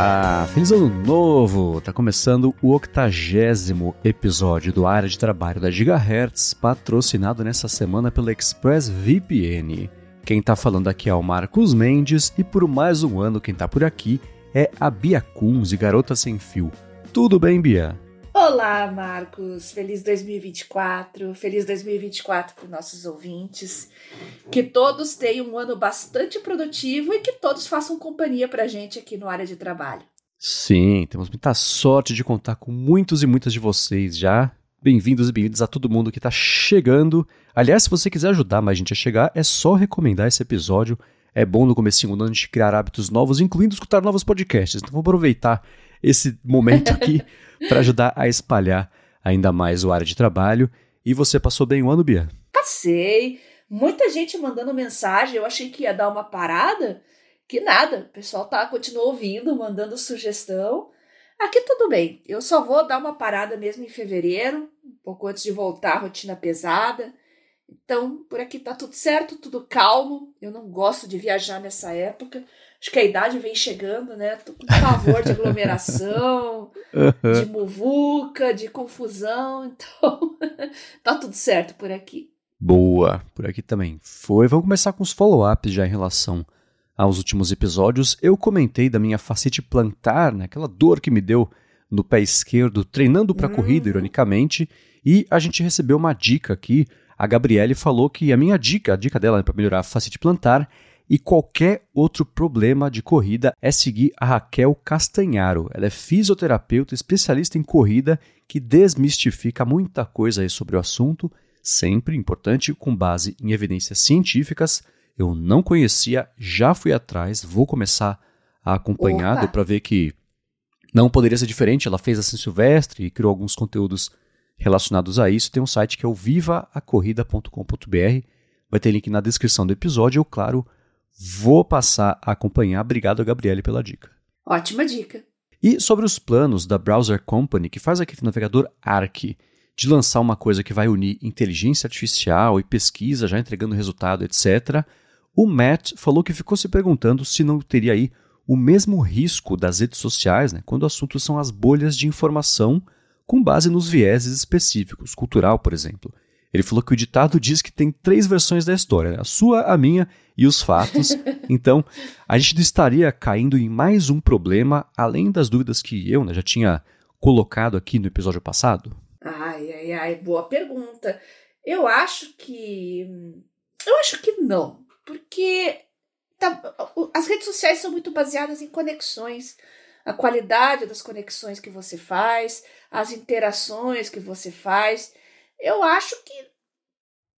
Olá, feliz ano novo! Tá começando o octagésimo episódio do Área de Trabalho da Gigahertz, patrocinado nessa semana pela ExpressVPN. Quem tá falando aqui é o Marcos Mendes e por mais um ano quem tá por aqui é a Bia Kunz, de Garota Sem Fio. Tudo bem, Bia? Olá, Marcos. Feliz 2024. Feliz 2024 para nossos ouvintes. Que todos tenham um ano bastante produtivo e que todos façam companhia para a gente aqui no área de trabalho. Sim, temos muita sorte de contar com muitos e muitas de vocês já. Bem-vindos e bem-vindas a todo mundo que está chegando. Aliás, se você quiser ajudar mais gente a chegar, é só recomendar esse episódio. É bom no começo do ano a gente criar hábitos novos, incluindo escutar novos podcasts. Então vou aproveitar esse momento aqui para ajudar a espalhar ainda mais o área de trabalho. E você passou bem o ano, Bia? Passei. Muita gente mandando mensagem. Eu achei que ia dar uma parada. Que nada. O pessoal tá, continua ouvindo, mandando sugestão. Aqui tudo bem. Eu só vou dar uma parada mesmo em fevereiro, um pouco antes de voltar à rotina pesada. Então, por aqui tá tudo certo, tudo calmo. Eu não gosto de viajar nessa época. Acho que a idade vem chegando, né? Tô com pavor de aglomeração, de muvuca, de confusão. Então, tá tudo certo por aqui. Boa, por aqui também foi. Vamos começar com os follow-ups já em relação aos últimos episódios. Eu comentei da minha facite plantar, né? aquela dor que me deu no pé esquerdo, treinando para hum. corrida, ironicamente. E a gente recebeu uma dica aqui. A Gabriele falou que a minha dica, a dica dela para melhorar a facite plantar e qualquer outro problema de corrida é seguir a Raquel Castanharo. Ela é fisioterapeuta especialista em corrida que desmistifica muita coisa sobre o assunto, sempre importante com base em evidências científicas. Eu não conhecia, já fui atrás, vou começar a acompanhar, para ver que não poderia ser diferente. Ela fez assim Silvestre e criou alguns conteúdos relacionados a isso. Tem um site que é o vivaacorrida.com.br. Vai ter link na descrição do episódio. Eu, claro, Vou passar a acompanhar. Obrigado, Gabriele, pela dica. Ótima dica. E sobre os planos da Browser Company, que faz aquele navegador Arc, de lançar uma coisa que vai unir inteligência artificial e pesquisa, já entregando resultado, etc., o Matt falou que ficou se perguntando se não teria aí o mesmo risco das redes sociais, né, quando o assunto são as bolhas de informação com base nos vieses específicos, cultural, por exemplo. Ele falou que o ditado diz que tem três versões da história: né? a sua, a minha e os fatos. então, a gente estaria caindo em mais um problema, além das dúvidas que eu né, já tinha colocado aqui no episódio passado? Ai, ai, ai, boa pergunta. Eu acho que. Eu acho que não. Porque tá, as redes sociais são muito baseadas em conexões. A qualidade das conexões que você faz, as interações que você faz. Eu acho que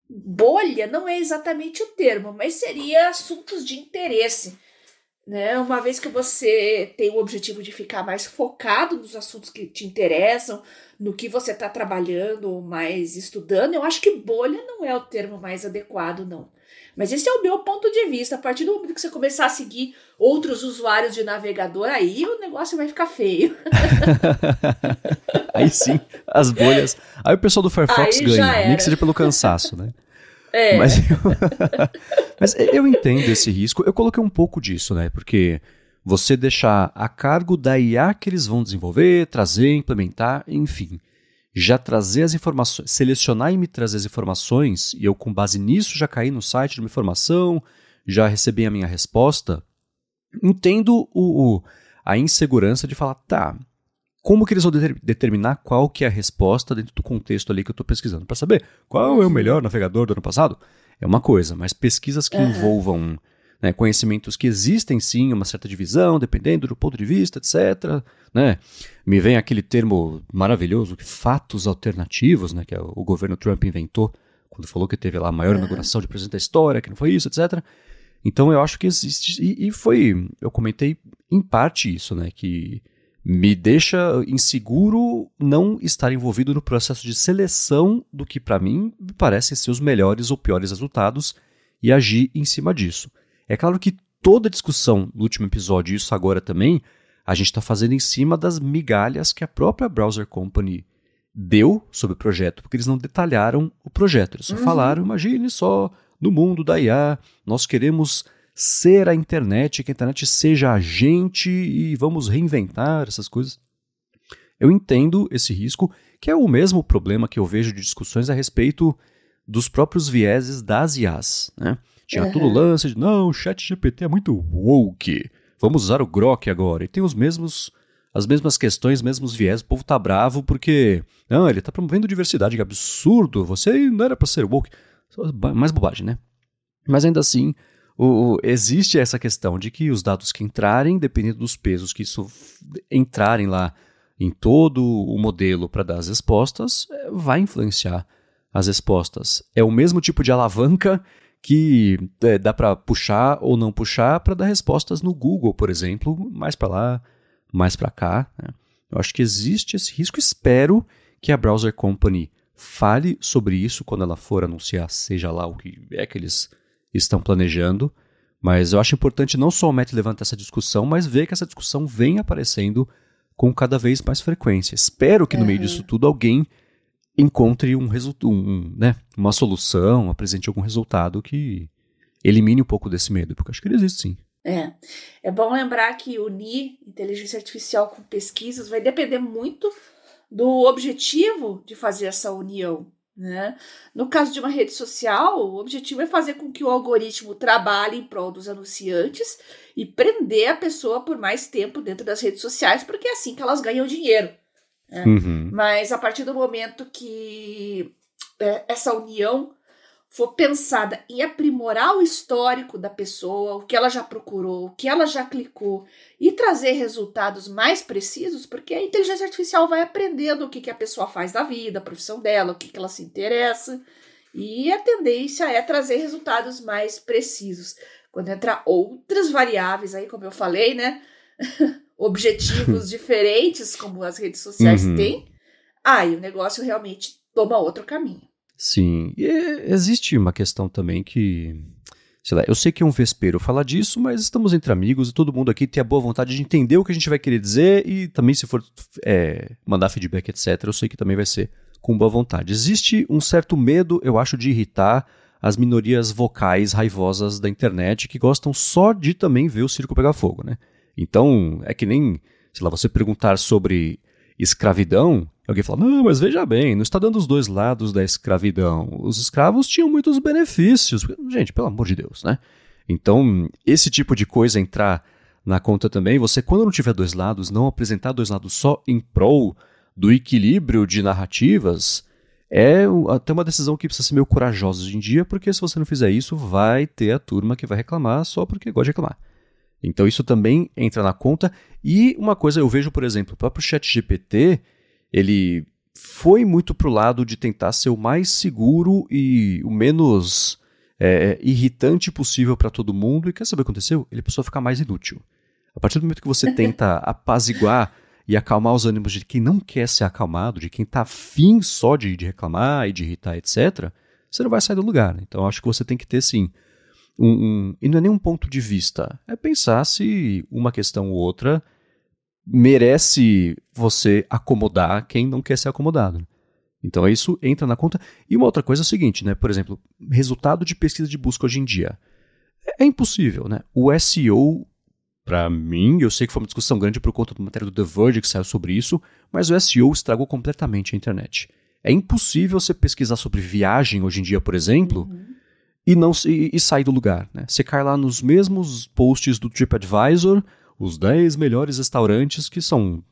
bolha não é exatamente o termo, mas seria assuntos de interesse. Né? Uma vez que você tem o objetivo de ficar mais focado nos assuntos que te interessam, no que você está trabalhando, mais estudando, eu acho que bolha não é o termo mais adequado, não. Mas esse é o meu ponto de vista. A partir do momento que você começar a seguir outros usuários de navegador, aí o negócio vai ficar feio. aí sim, as bolhas. Aí o pessoal do Firefox aí ganha, nem que seja pelo cansaço, né? É. Mas eu, mas eu entendo esse risco. Eu coloquei um pouco disso, né? Porque você deixar a cargo da IA que eles vão desenvolver, trazer, implementar, enfim já trazer as informações, selecionar e me trazer as informações, e eu, com base nisso, já caí no site de uma informação, já recebi a minha resposta, entendo o, o a insegurança de falar, tá, como que eles vão deter, determinar qual que é a resposta dentro do contexto ali que eu estou pesquisando? Para saber qual é o melhor navegador do ano passado? É uma coisa, mas pesquisas que uhum. envolvam né, conhecimentos que existem sim uma certa divisão, dependendo do ponto de vista, etc. Né? Me vem aquele termo maravilhoso, fatos alternativos, né, que é o governo Trump inventou quando falou que teve lá a maior inauguração de presidente da história, que não foi isso, etc. Então eu acho que existe, e, e foi, eu comentei em parte isso, né, que me deixa inseguro não estar envolvido no processo de seleção do que para mim me parecem ser os melhores ou piores resultados e agir em cima disso. É claro que toda a discussão do último episódio, e isso agora também, a gente está fazendo em cima das migalhas que a própria Browser Company deu sobre o projeto, porque eles não detalharam o projeto. Eles só uhum. falaram, imagine só, no mundo da IA, nós queremos ser a internet, que a internet seja a gente e vamos reinventar essas coisas. Eu entendo esse risco, que é o mesmo problema que eu vejo de discussões a respeito dos próprios vieses das IAs. Né? Tinha uhum. todo o lance de, não, o chat GPT é muito woke, vamos usar o Grok agora. E tem os mesmos as mesmas questões, os mesmos viés, o povo tá bravo porque, não, ele tá promovendo diversidade, que absurdo, você não era para ser woke. Mais bobagem, né? Mas ainda assim, o, existe essa questão de que os dados que entrarem, dependendo dos pesos que isso entrarem lá em todo o modelo para dar as respostas, é, vai influenciar as respostas. É o mesmo tipo de alavanca que é, dá para puxar ou não puxar para dar respostas no Google, por exemplo, mais para lá, mais para cá. Né? Eu acho que existe esse risco. Espero que a Browser Company fale sobre isso quando ela for anunciar, seja lá o que é que eles estão planejando. Mas eu acho importante não somente levantar essa discussão, mas ver que essa discussão vem aparecendo com cada vez mais frequência. Espero que no meio disso tudo alguém encontre um resultado, um, né, uma solução, apresente algum resultado que elimine um pouco desse medo, porque acho que ele existe sim. É. É bom lembrar que unir inteligência artificial com pesquisas vai depender muito do objetivo de fazer essa união. Né? No caso de uma rede social, o objetivo é fazer com que o algoritmo trabalhe em prol dos anunciantes e prender a pessoa por mais tempo dentro das redes sociais, porque é assim que elas ganham dinheiro. Né? Uhum. Mas a partir do momento que é, essa união for pensada em aprimorar o histórico da pessoa, o que ela já procurou, o que ela já clicou e trazer resultados mais precisos, porque a inteligência artificial vai aprendendo o que, que a pessoa faz da vida, a profissão dela, o que, que ela se interessa, e a tendência é trazer resultados mais precisos. Quando entrar outras variáveis aí, como eu falei, né? objetivos diferentes, como as redes sociais uhum. têm, aí o negócio realmente toma outro caminho. Sim, e existe uma questão também que, sei lá, eu sei que é um vespeiro falar disso, mas estamos entre amigos e todo mundo aqui tem a boa vontade de entender o que a gente vai querer dizer e também se for é, mandar feedback, etc., eu sei que também vai ser com boa vontade. Existe um certo medo, eu acho, de irritar as minorias vocais raivosas da internet que gostam só de também ver o circo pegar fogo, né? Então, é que nem, sei lá, você perguntar sobre escravidão, alguém fala, não, mas veja bem, não está dando os dois lados da escravidão. Os escravos tinham muitos benefícios. Gente, pelo amor de Deus, né? Então, esse tipo de coisa entrar na conta também, você, quando não tiver dois lados, não apresentar dois lados só em prol do equilíbrio de narrativas, é até uma decisão que precisa ser meio corajosa hoje em dia, porque se você não fizer isso, vai ter a turma que vai reclamar só porque gosta de reclamar. Então isso também entra na conta. E uma coisa eu vejo, por exemplo, o próprio ChatGPT, ele foi muito pro lado de tentar ser o mais seguro e o menos é, irritante possível para todo mundo. E quer saber o que aconteceu? Ele passou a ficar mais inútil. A partir do momento que você tenta apaziguar e acalmar os ânimos de quem não quer ser acalmado, de quem está afim só de, de reclamar e de irritar, etc., você não vai sair do lugar. Então acho que você tem que ter, sim, um, um, e não é nem um ponto de vista, é pensar se uma questão ou outra merece você acomodar quem não quer ser acomodado. Então isso entra na conta. E uma outra coisa é o seguinte, né? Por exemplo, resultado de pesquisa de busca hoje em dia. É, é impossível, né? O SEO, para mim, eu sei que foi uma discussão grande por conta do matéria do The Verge que saiu sobre isso, mas o SEO estragou completamente a internet. É impossível você pesquisar sobre viagem hoje em dia, por exemplo, uhum e não e, e sair do lugar. Né? Você cai lá nos mesmos posts do TripAdvisor, os 10 melhores restaurantes que são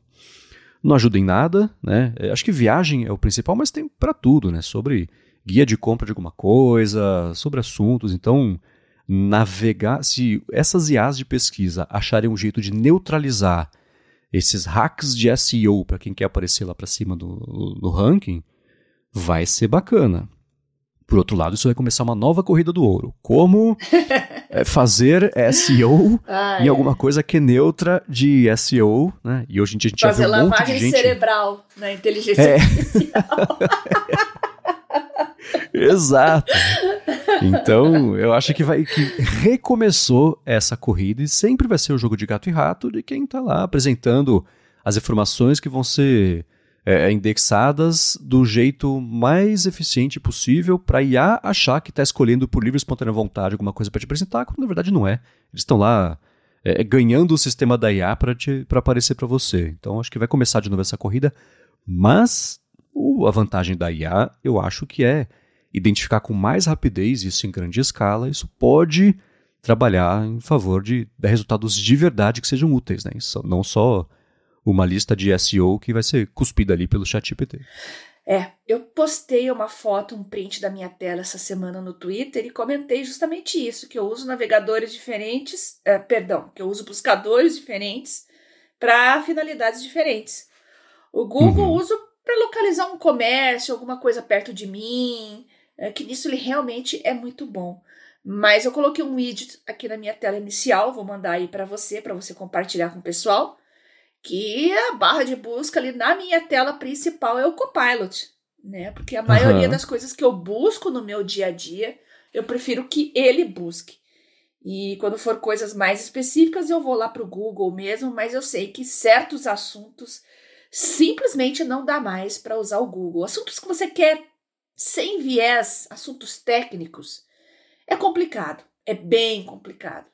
não ajudam em nada, né? É, acho que viagem é o principal, mas tem para tudo, né? Sobre guia de compra de alguma coisa, sobre assuntos. Então, navegar, se essas IAs de pesquisa acharem um jeito de neutralizar esses hacks de SEO para quem quer aparecer lá para cima do, no ranking, vai ser bacana. Por outro lado, isso vai começar uma nova corrida do ouro. Como é, fazer SEO ah, em é. alguma coisa que é neutra de SEO, né? E hoje em dia a gente fazer já vê um monte de gente... cerebral na inteligência é. artificial. Exato. Então, eu acho que vai que recomeçou essa corrida e sempre vai ser o jogo de gato e rato de quem está lá apresentando as informações que vão ser é, indexadas do jeito mais eficiente possível para IA achar que está escolhendo por livre e espontânea vontade alguma coisa para te apresentar, quando na verdade não é. Eles estão lá é, ganhando o sistema da IA para aparecer para você. Então acho que vai começar de novo essa corrida, mas o, a vantagem da IA eu acho que é identificar com mais rapidez isso em grande escala. Isso pode trabalhar em favor de dar resultados de verdade que sejam úteis, né? Isso, não só uma lista de SEO que vai ser cuspida ali pelo ChatGPT. É, eu postei uma foto, um print da minha tela essa semana no Twitter e comentei justamente isso, que eu uso navegadores diferentes, é, perdão, que eu uso buscadores diferentes para finalidades diferentes. O Google uhum. uso para localizar um comércio, alguma coisa perto de mim, é, que nisso ele realmente é muito bom. Mas eu coloquei um widget aqui na minha tela inicial, vou mandar aí para você, para você compartilhar com o pessoal que a barra de busca ali na minha tela principal é o Copilot, né? Porque a maioria uhum. das coisas que eu busco no meu dia a dia, eu prefiro que ele busque. E quando for coisas mais específicas, eu vou lá para o Google mesmo, mas eu sei que certos assuntos simplesmente não dá mais para usar o Google. Assuntos que você quer sem viés, assuntos técnicos, é complicado. É bem complicado.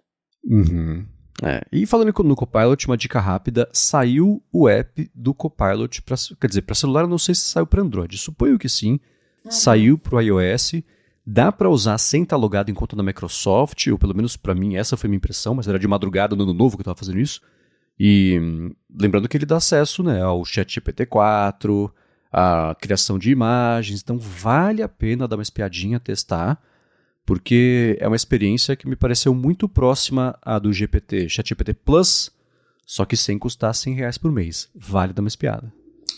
Uhum. É, e falando no Copilot, uma dica rápida, saiu o app do Copilot, pra, quer dizer, para celular eu não sei se saiu para Android, suponho que sim, uhum. saiu para o iOS, dá para usar sem estar logado em conta da Microsoft, ou pelo menos para mim essa foi a minha impressão, mas era de madrugada no ano novo que eu estava fazendo isso, e lembrando que ele dá acesso né, ao ChatGPT-4, a criação de imagens, então vale a pena dar uma espiadinha, testar, porque é uma experiência que me pareceu muito próxima à do GPT, ChatGPT Plus, só que sem custar 100 reais por mês. Vale dar uma espiada.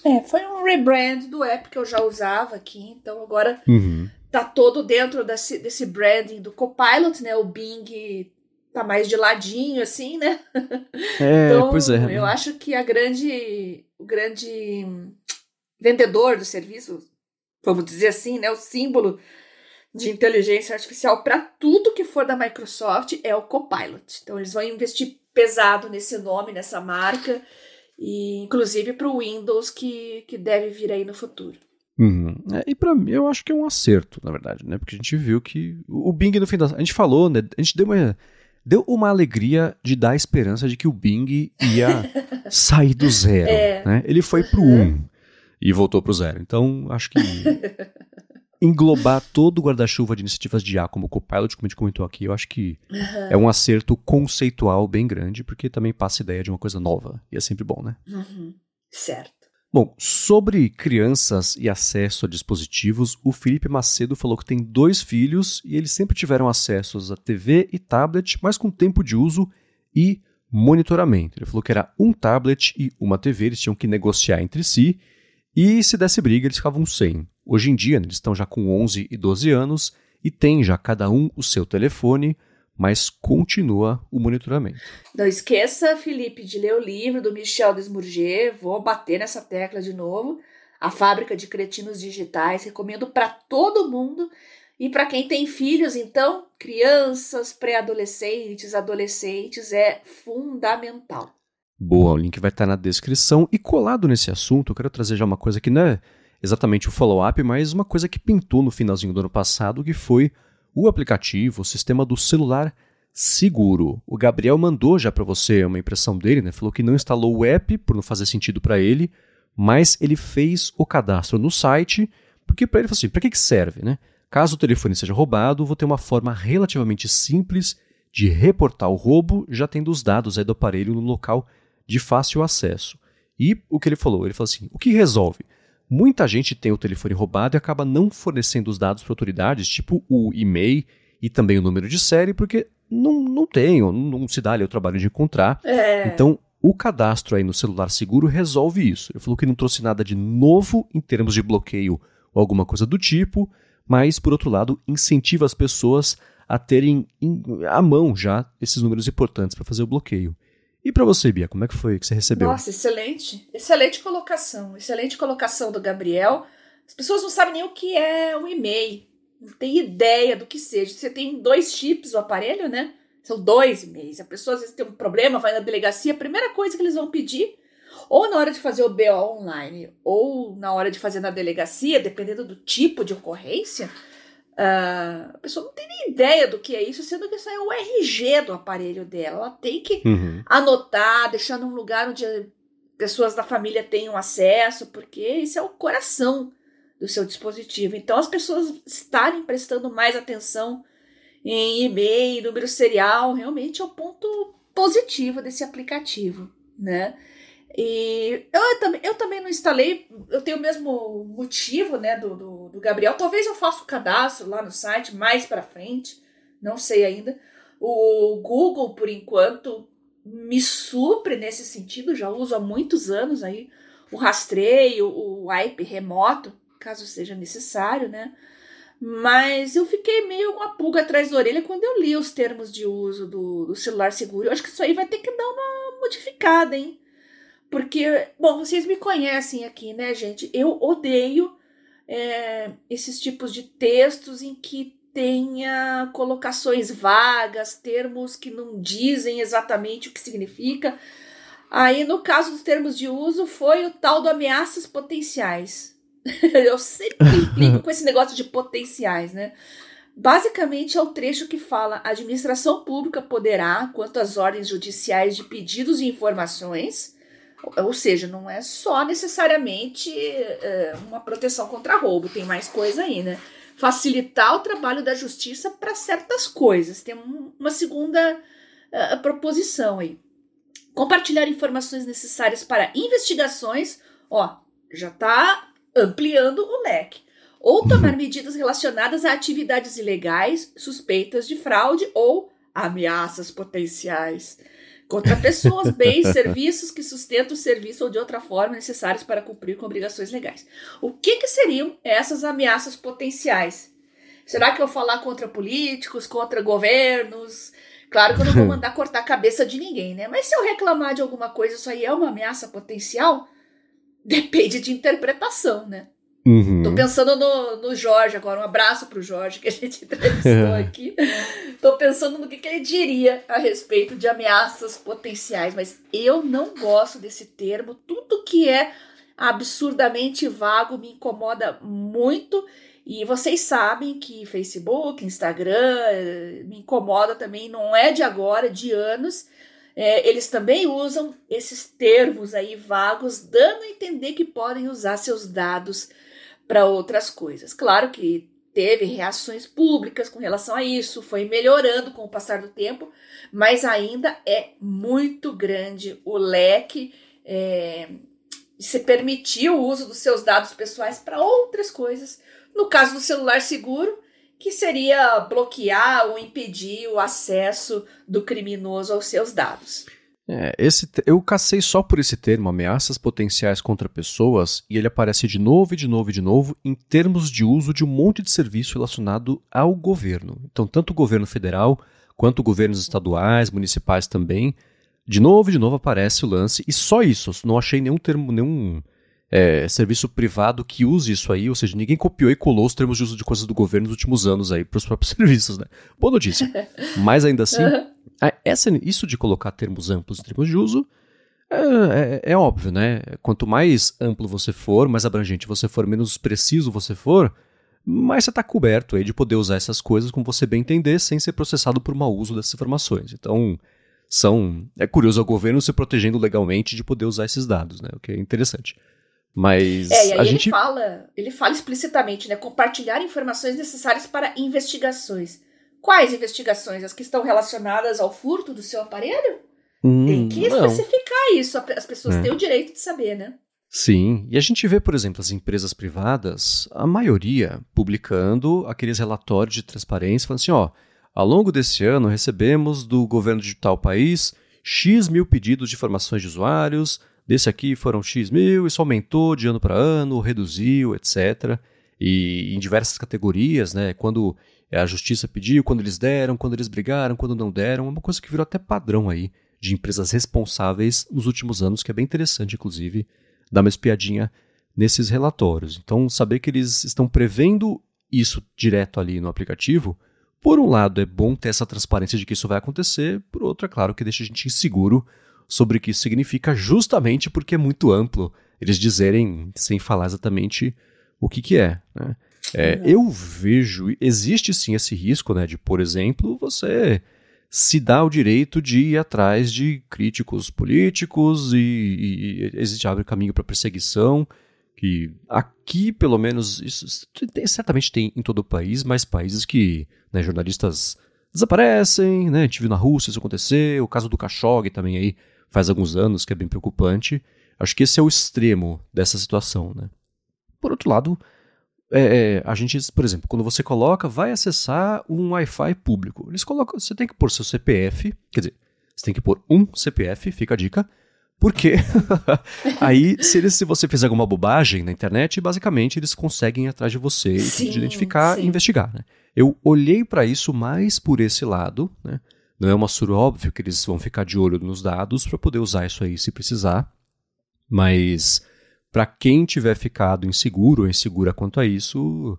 É, foi um rebrand do app que eu já usava aqui, então agora uhum. tá todo dentro desse, desse branding do Copilot, né? O Bing tá mais de ladinho, assim, né? É, então, pois é. Eu acho que a grande, o grande vendedor do serviço, vamos dizer assim, né? O símbolo de inteligência artificial para tudo que for da Microsoft é o Copilot. Então eles vão investir pesado nesse nome, nessa marca, e inclusive para o Windows que, que deve vir aí no futuro. Uhum. É, e para mim eu acho que é um acerto, na verdade, né? Porque a gente viu que o Bing no fim da a gente falou, né? A gente deu uma deu uma alegria de dar esperança de que o Bing ia sair do zero, é. né? Ele foi pro 1 um e voltou pro zero. Então acho que englobar todo o guarda-chuva de iniciativas de IA como o Copilot, como a gente comentou aqui, eu acho que uhum. é um acerto conceitual bem grande, porque também passa a ideia de uma coisa nova. E é sempre bom, né? Uhum. Certo. Bom, sobre crianças e acesso a dispositivos, o Felipe Macedo falou que tem dois filhos e eles sempre tiveram acesso a TV e tablet, mas com tempo de uso e monitoramento. Ele falou que era um tablet e uma TV, eles tinham que negociar entre si, e se desse briga, eles ficavam sem. Hoje em dia, eles estão já com 11 e 12 anos e têm já cada um o seu telefone, mas continua o monitoramento. Não esqueça, Felipe, de ler o livro do Michel Desmourget. Vou bater nessa tecla de novo. A Fábrica de Cretinos Digitais. Recomendo para todo mundo. E para quem tem filhos, então, crianças, pré-adolescentes, adolescentes, é fundamental. Boa, o link vai estar na descrição. E colado nesse assunto, eu quero trazer já uma coisa que não é exatamente o follow-up, mas uma coisa que pintou no finalzinho do ano passado, que foi o aplicativo, o sistema do celular seguro. O Gabriel mandou já para você uma impressão dele, né? Falou que não instalou o app por não fazer sentido para ele, mas ele fez o cadastro no site, porque para ele falou assim, para que, que serve, né? Caso o telefone seja roubado, vou ter uma forma relativamente simples de reportar o roubo, já tendo os dados do aparelho no local de fácil acesso. E o que ele falou? Ele falou assim: o que resolve? Muita gente tem o telefone roubado e acaba não fornecendo os dados para autoridades, tipo o e-mail e também o número de série, porque não, não tem, ou não se dá ali o trabalho de encontrar. É. Então, o cadastro aí no celular seguro resolve isso. Ele falou que não trouxe nada de novo em termos de bloqueio ou alguma coisa do tipo, mas, por outro lado, incentiva as pessoas a terem em, à mão já esses números importantes para fazer o bloqueio. E para você, Bia, como é que foi que você recebeu? Nossa, excelente. Excelente colocação. Excelente colocação do Gabriel. As pessoas não sabem nem o que é um e-mail. Não tem ideia do que seja. Você tem dois chips o aparelho, né? São dois e-mails. A pessoa às vezes tem um problema, vai na delegacia, a primeira coisa que eles vão pedir, ou na hora de fazer o BO online, ou na hora de fazer na delegacia, dependendo do tipo de ocorrência, Uh, a pessoa não tem nem ideia do que é isso, sendo que isso é o RG do aparelho dela. Ela tem que uhum. anotar, deixar num lugar onde pessoas da família tenham acesso, porque isso é o coração do seu dispositivo. Então, as pessoas estarem prestando mais atenção em e-mail, número serial, realmente é o ponto positivo desse aplicativo, né? E eu, também, eu também não instalei, eu tenho o mesmo motivo, né, do, do, do Gabriel. Talvez eu faça o cadastro lá no site mais para frente, não sei ainda. O Google, por enquanto, me supre nesse sentido, já uso há muitos anos aí o rastreio, o wipe remoto, caso seja necessário, né? Mas eu fiquei meio uma pulga atrás da orelha quando eu li os termos de uso do, do celular seguro. Eu acho que isso aí vai ter que dar uma modificada, hein? Porque, bom, vocês me conhecem aqui, né, gente? Eu odeio é, esses tipos de textos em que tenha colocações vagas, termos que não dizem exatamente o que significa. Aí, no caso dos termos de uso, foi o tal do ameaças potenciais. Eu sempre implico com esse negócio de potenciais, né? Basicamente é o trecho que fala: a administração pública poderá, quanto às ordens judiciais de pedidos e informações, ou seja, não é só necessariamente é, uma proteção contra roubo, tem mais coisa aí, né? Facilitar o trabalho da justiça para certas coisas. Tem uma segunda uh, proposição aí. Compartilhar informações necessárias para investigações, ó, já está ampliando o leque. Ou tomar medidas relacionadas a atividades ilegais, suspeitas de fraude ou ameaças potenciais contra pessoas, bens, serviços que sustentam o serviço ou de outra forma necessários para cumprir com obrigações legais. O que, que seriam essas ameaças potenciais? Será que eu vou falar contra políticos, contra governos? Claro que eu não vou mandar cortar a cabeça de ninguém, né? Mas se eu reclamar de alguma coisa, isso aí é uma ameaça potencial? Depende de interpretação, né? Uhum. Tô pensando no, no Jorge agora. Um abraço pro Jorge que a gente entrevistou aqui. Tô pensando no que, que ele diria a respeito de ameaças potenciais, mas eu não gosto desse termo. Tudo que é absurdamente vago me incomoda muito. E vocês sabem que Facebook, Instagram, me incomoda também, não é de agora, é de anos. É, eles também usam esses termos aí vagos, dando a entender que podem usar seus dados para outras coisas. Claro que teve reações públicas com relação a isso, foi melhorando com o passar do tempo, mas ainda é muito grande o leque é, se permitir o uso dos seus dados pessoais para outras coisas. No caso do celular seguro, que seria bloquear ou impedir o acesso do criminoso aos seus dados. É, esse, eu cacei só por esse termo, ameaças potenciais contra pessoas, e ele aparece de novo e de novo e de novo em termos de uso de um monte de serviço relacionado ao governo. Então, tanto o governo federal quanto governos estaduais, municipais também. De novo e de novo aparece o lance, e só isso, não achei nenhum termo, nenhum é, serviço privado que use isso aí, ou seja, ninguém copiou e colou os termos de uso de coisas do governo nos últimos anos aí para os próprios serviços, né? Boa notícia. Mas ainda assim, essa, isso de colocar termos amplos em termos de uso é, é, é, óbvio, né? Quanto mais amplo você for, mais abrangente você for, menos preciso você for, mais você está coberto aí de poder usar essas coisas como você bem entender, sem ser processado por mau uso dessas informações. Então, são é curioso o governo se protegendo legalmente de poder usar esses dados, né? O que é interessante. Mas é, e aí a ele gente fala, ele fala explicitamente, né? Compartilhar informações necessárias para investigações. Quais investigações? As que estão relacionadas ao furto do seu aparelho? Hum, Tem que não. especificar isso. As pessoas é. têm o direito de saber, né? Sim, e a gente vê, por exemplo, as empresas privadas, a maioria publicando aqueles relatórios de transparência, falando assim: ó, ao longo desse ano recebemos do governo de tal país X mil pedidos de informações de usuários, desse aqui foram X mil, isso aumentou de ano para ano, reduziu, etc. E em diversas categorias, né? Quando a justiça pediu, quando eles deram, quando eles brigaram, quando não deram, é uma coisa que virou até padrão aí de empresas responsáveis nos últimos anos, que é bem interessante, inclusive, dar uma espiadinha nesses relatórios. Então, saber que eles estão prevendo isso direto ali no aplicativo, por um lado é bom ter essa transparência de que isso vai acontecer, por outro é claro que deixa a gente inseguro sobre o que isso significa, justamente porque é muito amplo eles dizerem, sem falar exatamente o que, que é. Né? é uhum. Eu vejo, existe sim esse risco né, de, por exemplo, você se dá o direito de ir atrás de críticos políticos e, e existe abre caminho para perseguição que aqui pelo menos isso tem, certamente tem em todo o país mas países que né, jornalistas desaparecem né a gente viu na Rússia isso acontecer o caso do Khashoggi também aí faz alguns anos que é bem preocupante acho que esse é o extremo dessa situação né por outro lado é, é, a gente, por exemplo, quando você coloca, vai acessar um Wi-Fi público. Eles colocam, você tem que pôr seu CPF, quer dizer, você tem que pôr um CPF, fica a dica, porque aí, se, eles, se você fizer alguma bobagem na internet, basicamente eles conseguem ir atrás de você sim, e te identificar sim. e investigar. Né? Eu olhei para isso mais por esse lado, né? Não é uma sura óbvio que eles vão ficar de olho nos dados para poder usar isso aí se precisar, mas para quem tiver ficado inseguro ou insegura quanto a isso,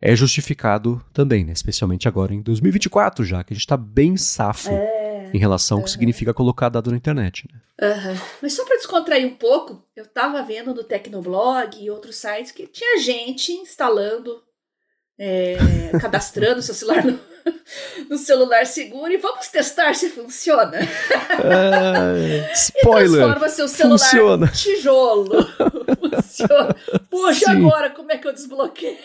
é justificado também, né? especialmente agora em 2024 já, que a gente está bem safo é, em relação ao que significa colocar dado na internet. Né? Uhum. Mas só para descontrair um pouco, eu estava vendo no Tecnoblog e outros sites que tinha gente instalando, é, cadastrando seu celular no, no celular seguro e vamos testar se funciona. Uh, spoiler! E transforma seu celular funciona. tijolo. funciona. Poxa, Sim. agora como é que eu desbloqueio?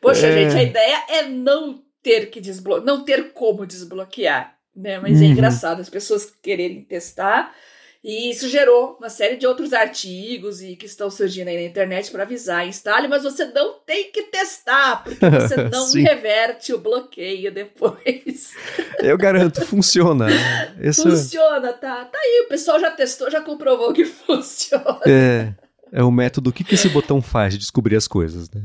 Poxa, é... gente, a ideia é não ter que desbloquear, não ter como desbloquear, né? Mas é uhum. é engraçado as pessoas quererem testar e isso gerou uma série de outros artigos e que estão surgindo aí na internet para avisar, instale, mas você não tem que testar, porque você não reverte o bloqueio depois. Eu garanto, funciona. Isso... Funciona, tá. Tá aí, o pessoal já testou, já comprovou que funciona. É, é o método, o que, que esse botão faz de descobrir as coisas, né?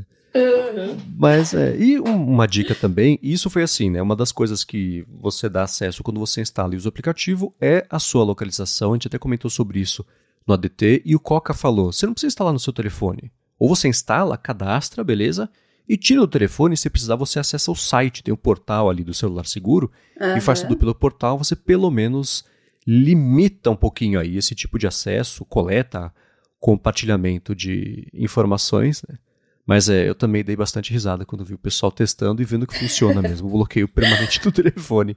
Mas, é, e uma dica também, isso foi assim, né? Uma das coisas que você dá acesso quando você instala e usa o aplicativo é a sua localização. A gente até comentou sobre isso no ADT e o Coca falou: você não precisa instalar no seu telefone. Ou você instala, cadastra, beleza? E tira do telefone, se precisar, você acessa o site, tem o um portal ali do celular seguro, uhum. e faz tudo pelo portal, você pelo menos limita um pouquinho aí esse tipo de acesso, coleta, compartilhamento de informações, né? Mas é, eu também dei bastante risada quando vi o pessoal testando e vendo que funciona mesmo. O bloqueio permanente do telefone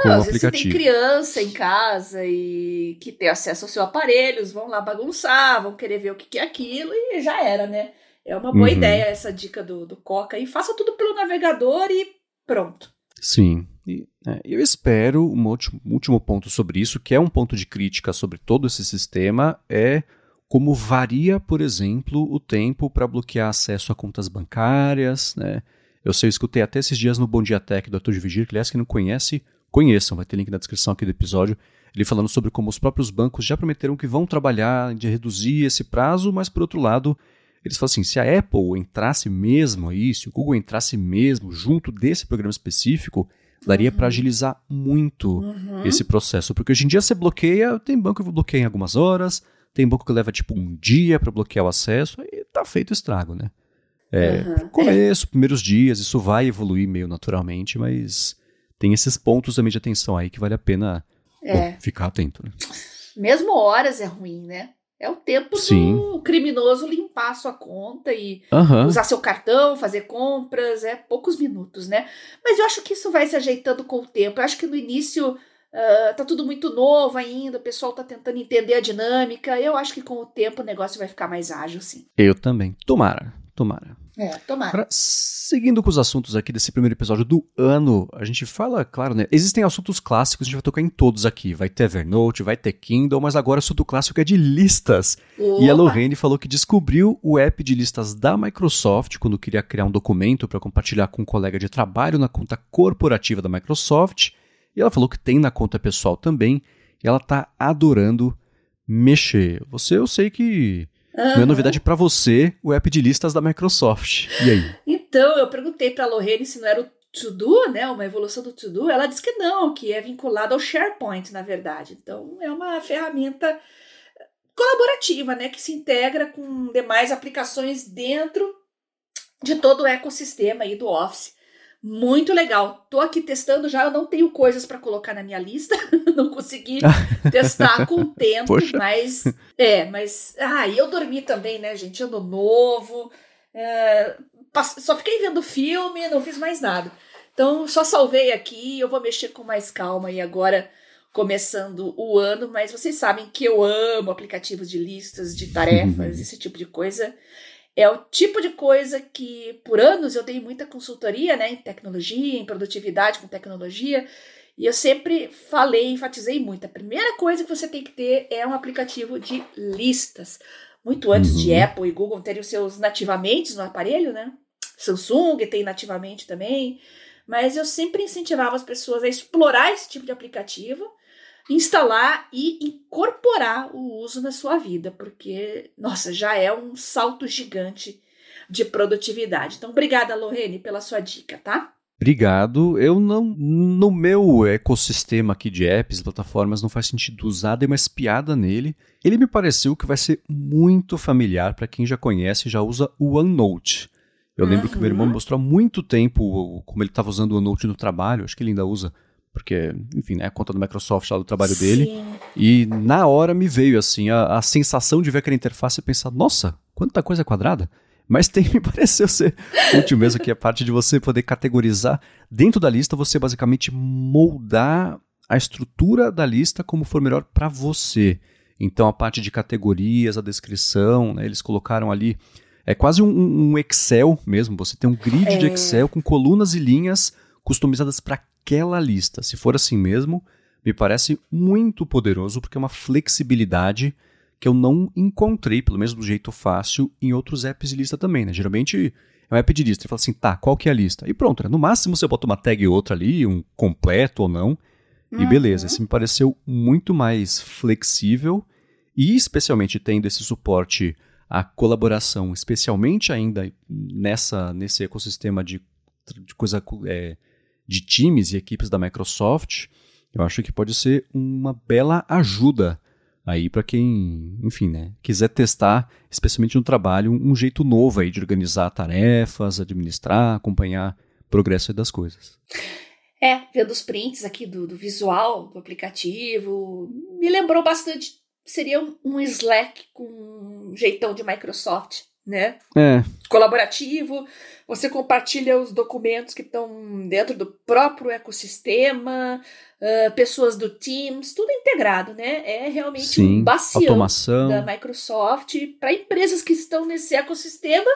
com o aplicativo. Você tem criança em casa e que tem acesso aos seus aparelhos, vão lá bagunçar, vão querer ver o que é aquilo e já era, né? É uma boa uhum. ideia essa dica do, do Coca. E faça tudo pelo navegador e pronto. Sim. E, é, eu espero, um último, último ponto sobre isso, que é um ponto de crítica sobre todo esse sistema, é como varia, por exemplo, o tempo para bloquear acesso a contas bancárias, né? Eu sei, eu escutei até esses dias no Bom Dia Tech do Arthur de Vigir, que aliás, quem não conhece, conheçam, vai ter link na descrição aqui do episódio, ele falando sobre como os próprios bancos já prometeram que vão trabalhar de reduzir esse prazo, mas por outro lado, eles falam assim, se a Apple entrasse mesmo aí, se o Google entrasse mesmo junto desse programa específico, daria uhum. para agilizar muito uhum. esse processo, porque hoje em dia você bloqueia, tem banco que bloqueia em algumas horas, tem banco que leva tipo um dia para bloquear o acesso, aí tá feito estrago, né? É, uhum. começo, primeiros dias, isso vai evoluir meio naturalmente, mas tem esses pontos também de atenção aí que vale a pena é. bom, ficar atento, né? Mesmo horas é ruim, né? É o tempo Sim. do criminoso limpar sua conta e uhum. usar seu cartão, fazer compras, é poucos minutos, né? Mas eu acho que isso vai se ajeitando com o tempo. Eu acho que no início Uh, tá tudo muito novo ainda, o pessoal tá tentando entender a dinâmica. Eu acho que com o tempo o negócio vai ficar mais ágil, sim. Eu também. Tomara, tomara. É, tomara. Agora, seguindo com os assuntos aqui desse primeiro episódio do ano, a gente fala, claro, né? Existem assuntos clássicos, a gente vai tocar em todos aqui. Vai ter Evernote, vai ter Kindle, mas agora o assunto clássico é de listas. Opa. E a Lorraine falou que descobriu o app de listas da Microsoft quando queria criar um documento para compartilhar com um colega de trabalho na conta corporativa da Microsoft. E ela falou que tem na conta pessoal também, e ela tá adorando mexer. Você, eu sei que uhum. é novidade para você o app de listas da Microsoft. E aí? Então, eu perguntei para a Lorraine se não era o To-Do, né, uma evolução do To-Do, ela disse que não, que é vinculado ao SharePoint, na verdade. Então, é uma ferramenta colaborativa, né, que se integra com demais aplicações dentro de todo o ecossistema aí do Office. Muito legal. Tô aqui testando já, eu não tenho coisas para colocar na minha lista, não consegui testar com o tempo, Poxa. mas é, mas ah, e eu dormi também, né, gente? Ano novo, é, só fiquei vendo filme, não fiz mais nada. Então só salvei aqui, eu vou mexer com mais calma e agora começando o ano, mas vocês sabem que eu amo aplicativos de listas, de tarefas, esse tipo de coisa. É o tipo de coisa que, por anos, eu dei muita consultoria né, em tecnologia, em produtividade com tecnologia, e eu sempre falei, enfatizei muito. A primeira coisa que você tem que ter é um aplicativo de listas. Muito antes uhum. de Apple e Google terem os seus nativamente no aparelho, né? Samsung tem nativamente também. Mas eu sempre incentivava as pessoas a explorar esse tipo de aplicativo instalar e incorporar o uso na sua vida, porque, nossa, já é um salto gigante de produtividade. Então, obrigada, Lorene, pela sua dica, tá? Obrigado. Eu não. No meu ecossistema aqui de apps, plataformas, não faz sentido usar, dei uma espiada nele. Ele me pareceu que vai ser muito familiar para quem já conhece e já usa o OneNote. Eu lembro uhum. que meu irmão me mostrou há muito tempo como ele estava usando o OneNote no trabalho, acho que ele ainda usa porque, enfim, né, a conta do Microsoft lá do trabalho Sim. dele. E na hora me veio, assim, a, a sensação de ver aquela interface e pensar, nossa, quanta coisa quadrada. Mas tem, me pareceu ser útil mesmo, que é a parte de você poder categorizar. Dentro da lista, você basicamente moldar a estrutura da lista como for melhor para você. Então, a parte de categorias, a descrição, né, eles colocaram ali. É quase um, um Excel mesmo. Você tem um grid é. de Excel com colunas e linhas customizadas para aquela lista. Se for assim mesmo, me parece muito poderoso porque é uma flexibilidade que eu não encontrei, pelo menos do jeito fácil, em outros apps de lista também, né? Geralmente é um app de lista, e fala assim, tá, qual que é a lista? E pronto, né? no máximo você bota uma tag ou outra ali, um completo ou não, uhum. e beleza. Esse me pareceu muito mais flexível e especialmente tendo esse suporte à colaboração, especialmente ainda nessa nesse ecossistema de, de coisa é, de times e equipes da Microsoft, eu acho que pode ser uma bela ajuda aí para quem, enfim, né, quiser testar, especialmente no trabalho, um, jeito novo aí de organizar tarefas, administrar, acompanhar o progresso das coisas. É, vendo os prints aqui do, do visual do aplicativo, me lembrou bastante. Seria um Slack com um jeitão de Microsoft né? É. Colaborativo, você compartilha os documentos que estão dentro do próprio ecossistema, uh, pessoas do Teams, tudo integrado, né? É realmente Sim, um bacião automação. da Microsoft para empresas que estão nesse ecossistema.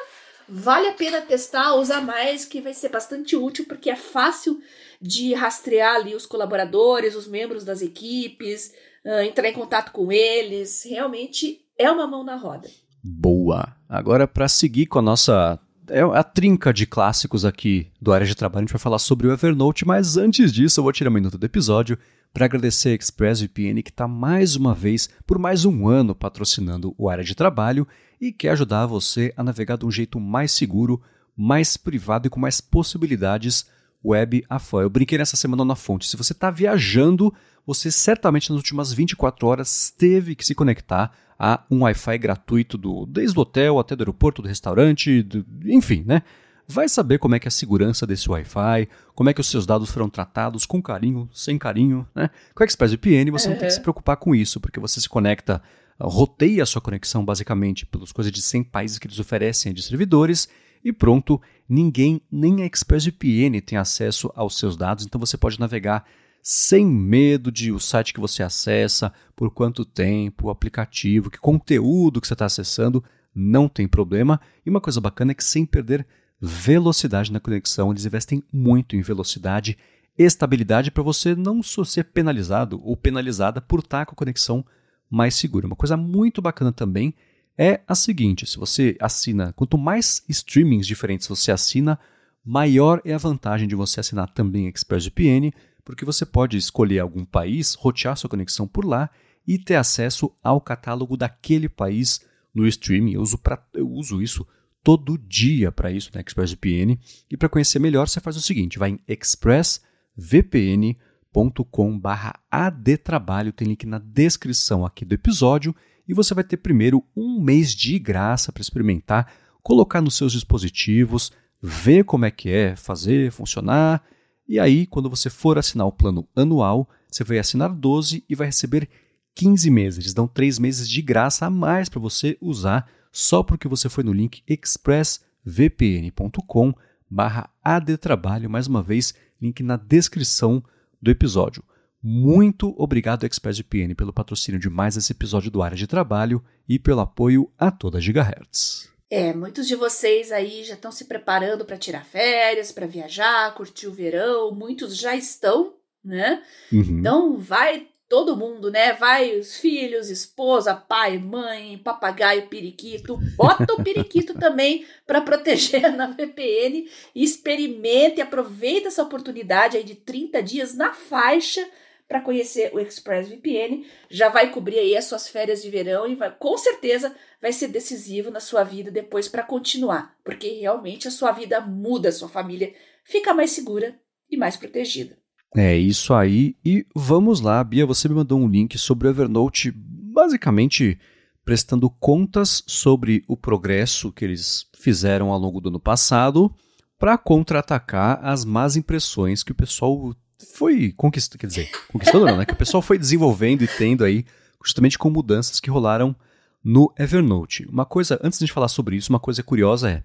Vale a pena testar, usar mais, que vai ser bastante útil, porque é fácil de rastrear ali os colaboradores, os membros das equipes, uh, entrar em contato com eles. Realmente é uma mão na roda. Boa. Agora, para seguir com a nossa. É a trinca de clássicos aqui do área de trabalho, a gente vai falar sobre o Evernote, mas antes disso, eu vou tirar um minuto do episódio para agradecer a ExpressVPN que está mais uma vez, por mais um ano, patrocinando o área de trabalho e quer ajudar você a navegar de um jeito mais seguro, mais privado e com mais possibilidades web afora. Eu brinquei nessa semana na fonte. Se você está viajando, você certamente nas últimas 24 horas teve que se conectar a um Wi-Fi gratuito do, desde o hotel até do aeroporto, do restaurante, do, enfim, né? Vai saber como é que é a segurança desse Wi-Fi, como é que os seus dados foram tratados com carinho, sem carinho, né? Com a ExpressVPN você uhum. não tem que se preocupar com isso, porque você se conecta, roteia a sua conexão basicamente pelas coisas de 100 países que eles oferecem de servidores e pronto, ninguém, nem a ExpressVPN tem acesso aos seus dados, então você pode navegar sem medo de o site que você acessa, por quanto tempo, o aplicativo, que conteúdo que você está acessando, não tem problema. E uma coisa bacana é que sem perder velocidade na conexão, eles investem muito em velocidade, estabilidade para você não ser penalizado ou penalizada por estar com a conexão mais segura. Uma coisa muito bacana também é a seguinte: se você assina, quanto mais streamings diferentes você assina, maior é a vantagem de você assinar também ExpressVPN porque você pode escolher algum país, rotear sua conexão por lá e ter acesso ao catálogo daquele país no streaming. Eu uso, pra, eu uso isso todo dia para isso na ExpressVPN. E para conhecer melhor, você faz o seguinte: vai em expressvpn.com/adtrabalho, tem link na descrição aqui do episódio e você vai ter primeiro um mês de graça para experimentar, colocar nos seus dispositivos ver como é que é fazer, funcionar, e aí quando você for assinar o plano anual, você vai assinar 12 e vai receber 15 meses. Eles dão 3 meses de graça a mais para você usar só porque você foi no link expressvpn.com barra adtrabalho, mais uma vez, link na descrição do episódio. Muito obrigado, ExpressVPN, pelo patrocínio de mais esse episódio do Área de Trabalho e pelo apoio a toda Gigahertz. É, muitos de vocês aí já estão se preparando para tirar férias, para viajar, curtir o verão, muitos já estão, né? Uhum. Então vai todo mundo, né? Vai os filhos, esposa, pai, mãe, papagaio, periquito. Bota o periquito também para proteger na VPN e experimente, aproveita essa oportunidade aí de 30 dias na faixa para conhecer o ExpressVPN. Já vai cobrir aí as suas férias de verão e vai, com certeza vai ser decisivo na sua vida depois para continuar, porque realmente a sua vida muda, a sua família fica mais segura e mais protegida. É isso aí. E vamos lá, Bia, você me mandou um link sobre o Evernote, basicamente prestando contas sobre o progresso que eles fizeram ao longo do ano passado para contra-atacar as más impressões que o pessoal foi conquistando, quer dizer, conquistando não, né? Que o pessoal foi desenvolvendo e tendo aí, justamente com mudanças que rolaram no Evernote. Uma coisa, antes de falar sobre isso, uma coisa curiosa é,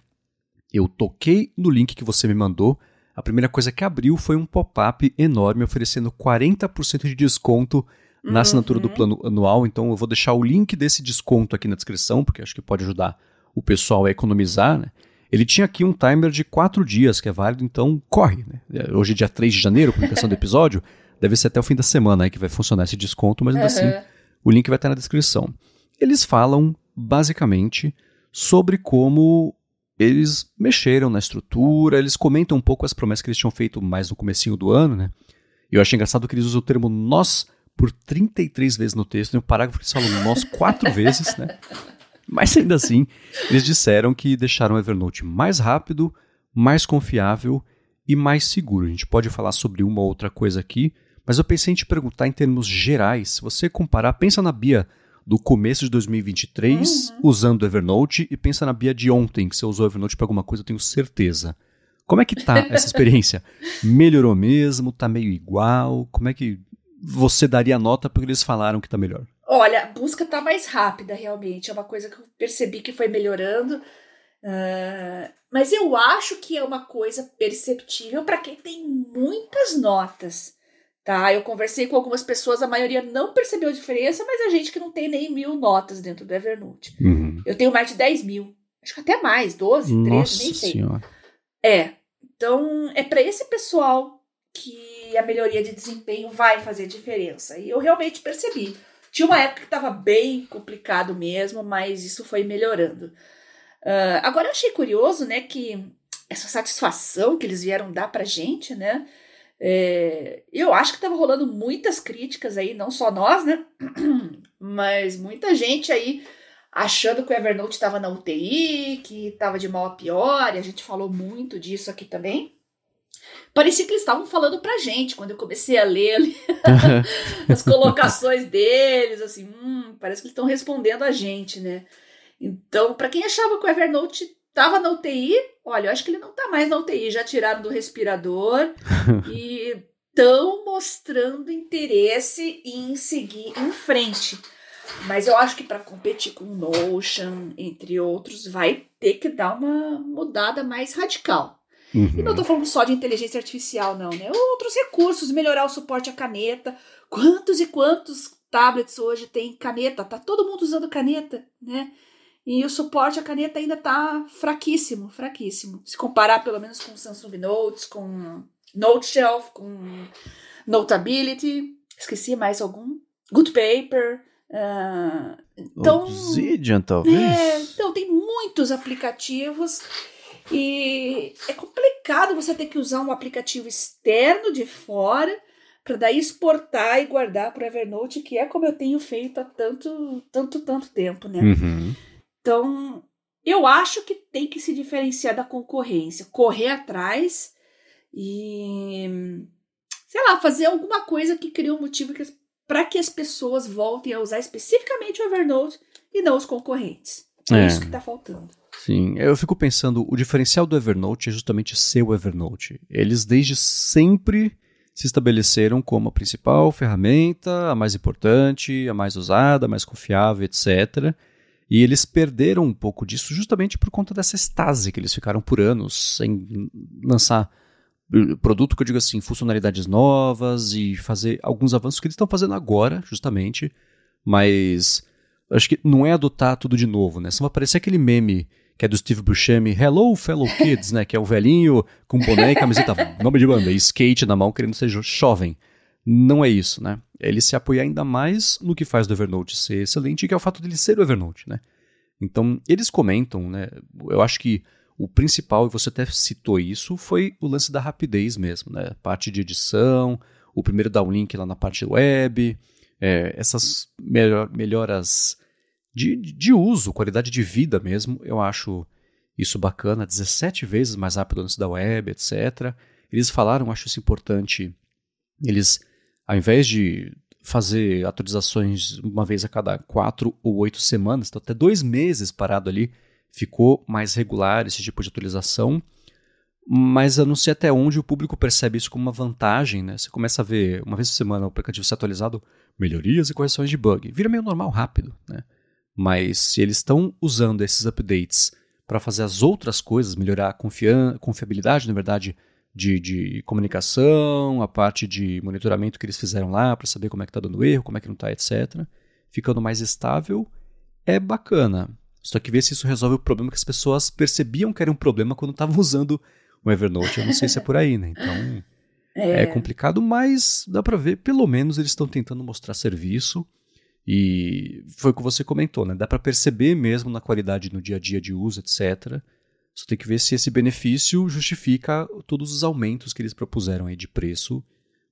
eu toquei no link que você me mandou, a primeira coisa que abriu foi um pop-up enorme oferecendo 40% de desconto na uhum. assinatura do plano anual, então eu vou deixar o link desse desconto aqui na descrição, porque acho que pode ajudar o pessoal a economizar, né? Ele tinha aqui um timer de 4 dias, que é válido, então corre. Né? Hoje é dia 3 de janeiro, publicação do episódio, deve ser até o fim da semana aí que vai funcionar esse desconto, mas ainda uhum. assim o link vai estar na descrição. Eles falam, basicamente, sobre como eles mexeram na estrutura, eles comentam um pouco as promessas que eles tinham feito mais no comecinho do ano, né? E eu achei engraçado que eles usam o termo nós por 33 vezes no texto, tem um parágrafo que eles falam nós quatro vezes, né? Mas ainda assim, eles disseram que deixaram o Evernote mais rápido, mais confiável e mais seguro. A gente pode falar sobre uma ou outra coisa aqui, mas eu pensei em te perguntar em termos gerais, se você comparar, pensa na Bia do começo de 2023 uhum. usando o Evernote e pensa na Bia de ontem, que você usou o Evernote para alguma coisa, eu tenho certeza. Como é que tá essa experiência? Melhorou mesmo? Tá meio igual? Como é que você daria nota porque eles falaram que tá melhor? Olha, a busca tá mais rápida, realmente. É uma coisa que eu percebi que foi melhorando. Uh, mas eu acho que é uma coisa perceptível para quem tem muitas notas. Tá, eu conversei com algumas pessoas, a maioria não percebeu a diferença, mas a gente que não tem nem mil notas dentro do Evernote. Uhum. Eu tenho mais de 10 mil. Acho que até mais, 12, Nossa 13, nem sei. Senhora. É. Então, é para esse pessoal que a melhoria de desempenho vai fazer diferença. E eu realmente percebi. Tinha uma época que estava bem complicado mesmo, mas isso foi melhorando. Uh, agora eu achei curioso, né, que essa satisfação que eles vieram dar pra gente, né? É, eu acho que estava rolando muitas críticas aí, não só nós, né? Mas muita gente aí achando que o Evernote estava na UTI, que estava de mal a pior, e a gente falou muito disso aqui também. Parecia que eles estavam falando pra gente quando eu comecei a ler ali, as colocações deles, assim, hum, parece que eles estão respondendo a gente, né? Então, para quem achava que o Evernote Tava na UTI, olha, eu acho que ele não tá mais na UTI, já tiraram do respirador e estão mostrando interesse em seguir em frente. Mas eu acho que para competir com Notion, entre outros, vai ter que dar uma mudada mais radical. Uhum. E não estou falando só de inteligência artificial, não, né? Outros recursos, melhorar o suporte à caneta. Quantos e quantos tablets hoje tem caneta? Tá todo mundo usando caneta, né? E o suporte à caneta ainda está fraquíssimo, fraquíssimo. Se comparar pelo menos com Samsung Notes, com Note Shelf, com Notability, esqueci mais algum? Good Paper. Uh, então, Obsidian, talvez. É, então, tem muitos aplicativos e é complicado você ter que usar um aplicativo externo de fora para daí exportar e guardar para o Evernote, que é como eu tenho feito há tanto, tanto, tanto tempo, né? Uhum. Então, eu acho que tem que se diferenciar da concorrência, correr atrás e, sei lá, fazer alguma coisa que crie um motivo para que as pessoas voltem a usar especificamente o Evernote e não os concorrentes. É, é isso que está faltando. Sim, eu fico pensando, o diferencial do Evernote é justamente ser o Evernote. Eles desde sempre se estabeleceram como a principal ferramenta, a mais importante, a mais usada, a mais confiável, etc. E eles perderam um pouco disso justamente por conta dessa estase que eles ficaram por anos sem lançar eh, produto que eu digo assim, funcionalidades novas e fazer alguns avanços que eles estão fazendo agora, justamente, mas acho que não é adotar tudo de novo, né? Se vai aparecer aquele meme que é do Steve Buscemi, Hello Fellow Kids, né? Que é o velhinho com boné e camiseta, nome de banda, e skate na mão, querendo ser jovem. Não é isso, né? Ele se apoia ainda mais no que faz do Evernote ser excelente, que é o fato dele ser o Evernote, né? Então, eles comentam, né? Eu acho que o principal, e você até citou isso, foi o lance da rapidez mesmo, né? Parte de edição, o primeiro downlink lá na parte web, é, essas melhor, melhoras de, de uso, qualidade de vida mesmo, eu acho isso bacana, 17 vezes mais rápido antes da web, etc. Eles falaram, acho isso importante, eles, ao invés de fazer atualizações uma vez a cada quatro ou oito semanas, então até dois meses parado ali, ficou mais regular esse tipo de atualização, mas eu não sei até onde o público percebe isso como uma vantagem, né? Você começa a ver, uma vez por semana, o aplicativo ser atualizado, melhorias e correções de bug. Vira meio normal rápido, né? Mas se eles estão usando esses updates para fazer as outras coisas, melhorar a confiabilidade, na verdade, de, de, comunicação, a parte de monitoramento que eles fizeram lá para saber como é que está dando erro, como é que não está, etc., ficando mais estável, é bacana. Só que ver se isso resolve o problema que as pessoas percebiam que era um problema quando estavam usando o Evernote. Eu não sei se é por aí, né? Então é, é complicado, mas dá para ver, pelo menos eles estão tentando mostrar serviço. E foi o que você comentou, né? Dá para perceber mesmo na qualidade no dia a dia de uso, etc. Só tem que ver se esse benefício justifica todos os aumentos que eles propuseram aí de preço,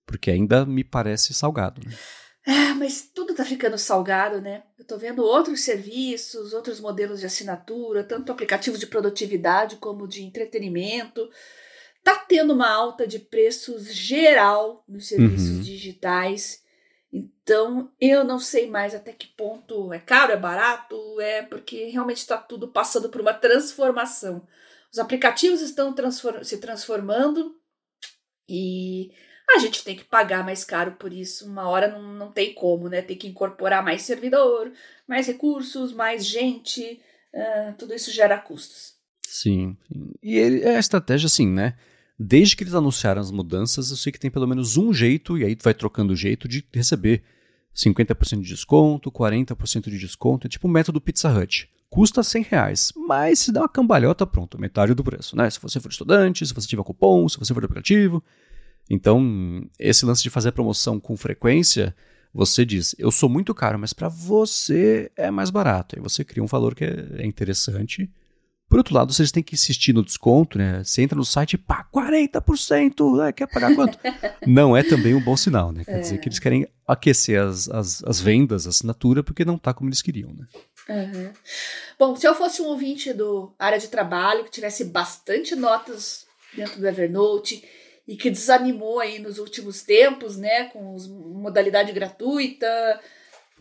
porque ainda me parece salgado. Né? Ah, mas tudo tá ficando salgado, né? Eu tô vendo outros serviços, outros modelos de assinatura, tanto aplicativos de produtividade como de entretenimento. Tá tendo uma alta de preços geral nos serviços uhum. digitais. Então, eu não sei mais até que ponto é caro, é barato, é porque realmente está tudo passando por uma transformação. Os aplicativos estão transform se transformando e a gente tem que pagar mais caro por isso. Uma hora não, não tem como, né? Tem que incorporar mais servidor, mais recursos, mais gente. Uh, tudo isso gera custos. Sim. E ele, é a estratégia, assim, né? Desde que eles anunciaram as mudanças, eu sei que tem pelo menos um jeito, e aí tu vai trocando o jeito de receber 50% de desconto, 40% de desconto. É tipo o método Pizza Hut. Custa 100 reais, mas se dá uma cambalhota, pronto, metade do preço, né? Se você for estudante, se você tiver cupom, se você for aplicativo. Então, esse lance de fazer promoção com frequência, você diz, eu sou muito caro, mas para você é mais barato. Aí você cria um valor que é interessante. Por outro lado, vocês têm que insistir no desconto, né? Você entra no site e pá, 40%, né? quer pagar quanto? não é também um bom sinal, né? Quer é. dizer que eles querem aquecer as, as, as vendas, a assinatura, porque não está como eles queriam, né? Uhum. Bom, se eu fosse um ouvinte do área de trabalho, que tivesse bastante notas dentro do Evernote e que desanimou aí nos últimos tempos, né, com os, modalidade gratuita.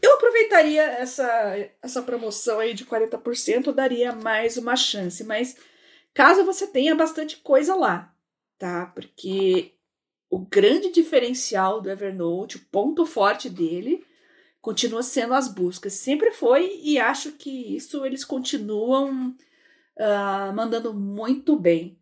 Eu aproveitaria essa, essa promoção aí de 40%, daria mais uma chance, mas caso você tenha bastante coisa lá, tá? Porque o grande diferencial do Evernote, o ponto forte dele, continua sendo as buscas. Sempre foi e acho que isso eles continuam uh, mandando muito bem.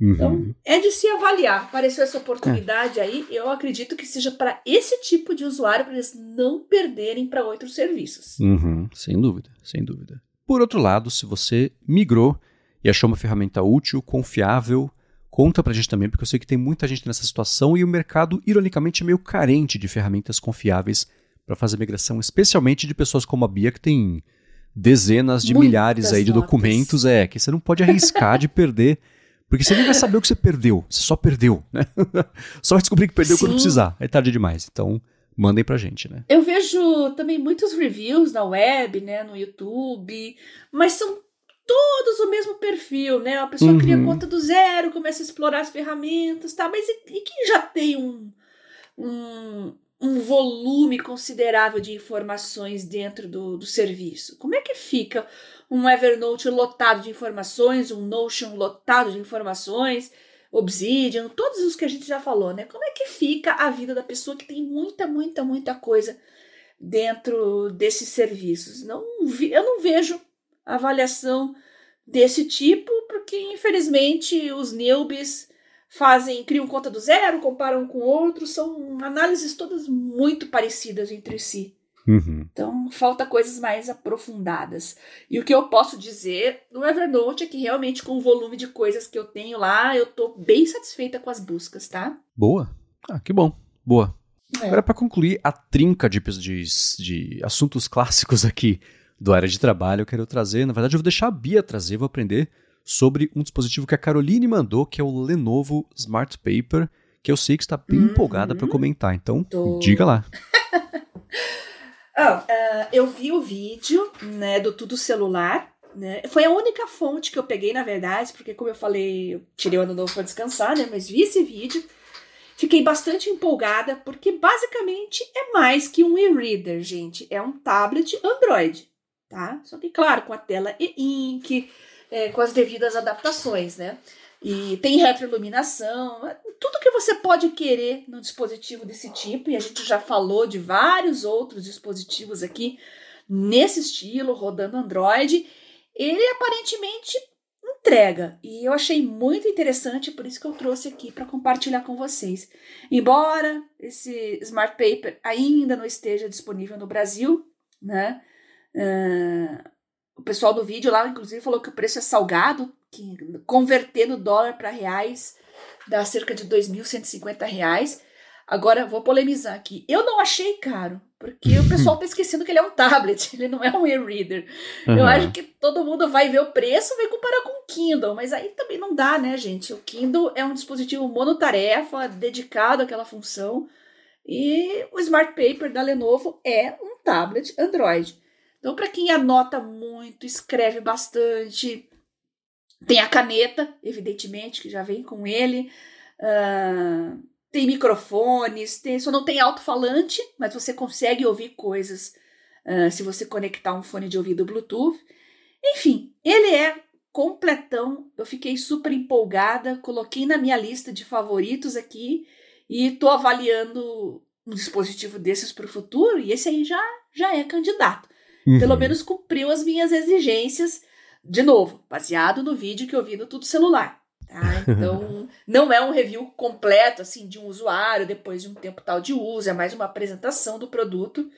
Uhum. Então, é de se avaliar. Apareceu essa oportunidade é. aí, eu acredito que seja para esse tipo de usuário, para eles não perderem para outros serviços. Uhum. Sem dúvida, sem dúvida. Por outro lado, se você migrou e achou uma ferramenta útil, confiável, conta pra gente também, porque eu sei que tem muita gente nessa situação e o mercado, ironicamente, é meio carente de ferramentas confiáveis para fazer migração, especialmente de pessoas como a Bia, que tem dezenas de Muitas milhares aí de notas. documentos, é, que você não pode arriscar de perder porque você nem vai saber o que você perdeu. Você só perdeu, né? só vai descobrir que perdeu Sim. quando precisar. É tarde demais. Então, mandem pra gente, né? Eu vejo também muitos reviews na web, né? No YouTube. Mas são todos o mesmo perfil, né? A pessoa uhum. cria conta do zero, começa a explorar as ferramentas, tá? Mas e, e quem já tem um, um, um volume considerável de informações dentro do, do serviço? Como é que fica um Evernote lotado de informações, um Notion lotado de informações, Obsidian, todos os que a gente já falou, né? Como é que fica a vida da pessoa que tem muita, muita, muita coisa dentro desses serviços? Não, eu não vejo avaliação desse tipo, porque infelizmente os newbies fazem, criam conta do zero, comparam com outros, são análises todas muito parecidas entre si. Uhum. Então, falta coisas mais aprofundadas. E o que eu posso dizer no Evernote é que realmente, com o volume de coisas que eu tenho lá, eu tô bem satisfeita com as buscas, tá? Boa. Ah, que bom. Boa. É. Agora, para concluir a trinca de, de, de assuntos clássicos aqui do área de trabalho, eu quero trazer, na verdade, eu vou deixar a Bia trazer, vou aprender sobre um dispositivo que a Caroline mandou, que é o Lenovo Smart Paper, que eu sei que está bem uhum. empolgada para comentar. Então, Tô. diga lá. Oh, uh, eu vi o vídeo né, do Tudo Celular. Né? Foi a única fonte que eu peguei, na verdade, porque, como eu falei, eu tirei o ano novo para descansar, né? Mas vi esse vídeo. Fiquei bastante empolgada, porque basicamente é mais que um e-reader, gente. É um tablet Android, tá? Só que, claro, com a tela e-ink, é, com as devidas adaptações, né? E tem retroiluminação, tudo que você pode querer num dispositivo desse tipo, e a gente já falou de vários outros dispositivos aqui nesse estilo, rodando Android, ele aparentemente entrega. E eu achei muito interessante, por isso que eu trouxe aqui para compartilhar com vocês. Embora esse Smart Paper ainda não esteja disponível no Brasil, né? Uh, o pessoal do vídeo lá, inclusive, falou que o preço é salgado, que convertendo dólar para reais dá cerca de 2.150 reais. Agora, vou polemizar aqui. Eu não achei caro, porque o pessoal tá esquecendo que ele é um tablet, ele não é um e-reader. Uhum. Eu acho que todo mundo vai ver o preço vai comparar com o Kindle, mas aí também não dá, né, gente? O Kindle é um dispositivo monotarefa, dedicado àquela função, e o Smart Paper da Lenovo é um tablet Android. Então, para quem anota muito, escreve bastante, tem a caneta, evidentemente, que já vem com ele. Uh, tem microfones, tem, só não tem alto-falante, mas você consegue ouvir coisas uh, se você conectar um fone de ouvido Bluetooth. Enfim, ele é completão. Eu fiquei super empolgada, coloquei na minha lista de favoritos aqui e estou avaliando um dispositivo desses para o futuro. E esse aí já, já é candidato. Uhum. Pelo menos cumpriu as minhas exigências, de novo, baseado no vídeo que eu vi no Tudo Celular. Tá? Então, não é um review completo assim de um usuário depois de um tempo tal de uso, é mais uma apresentação do produto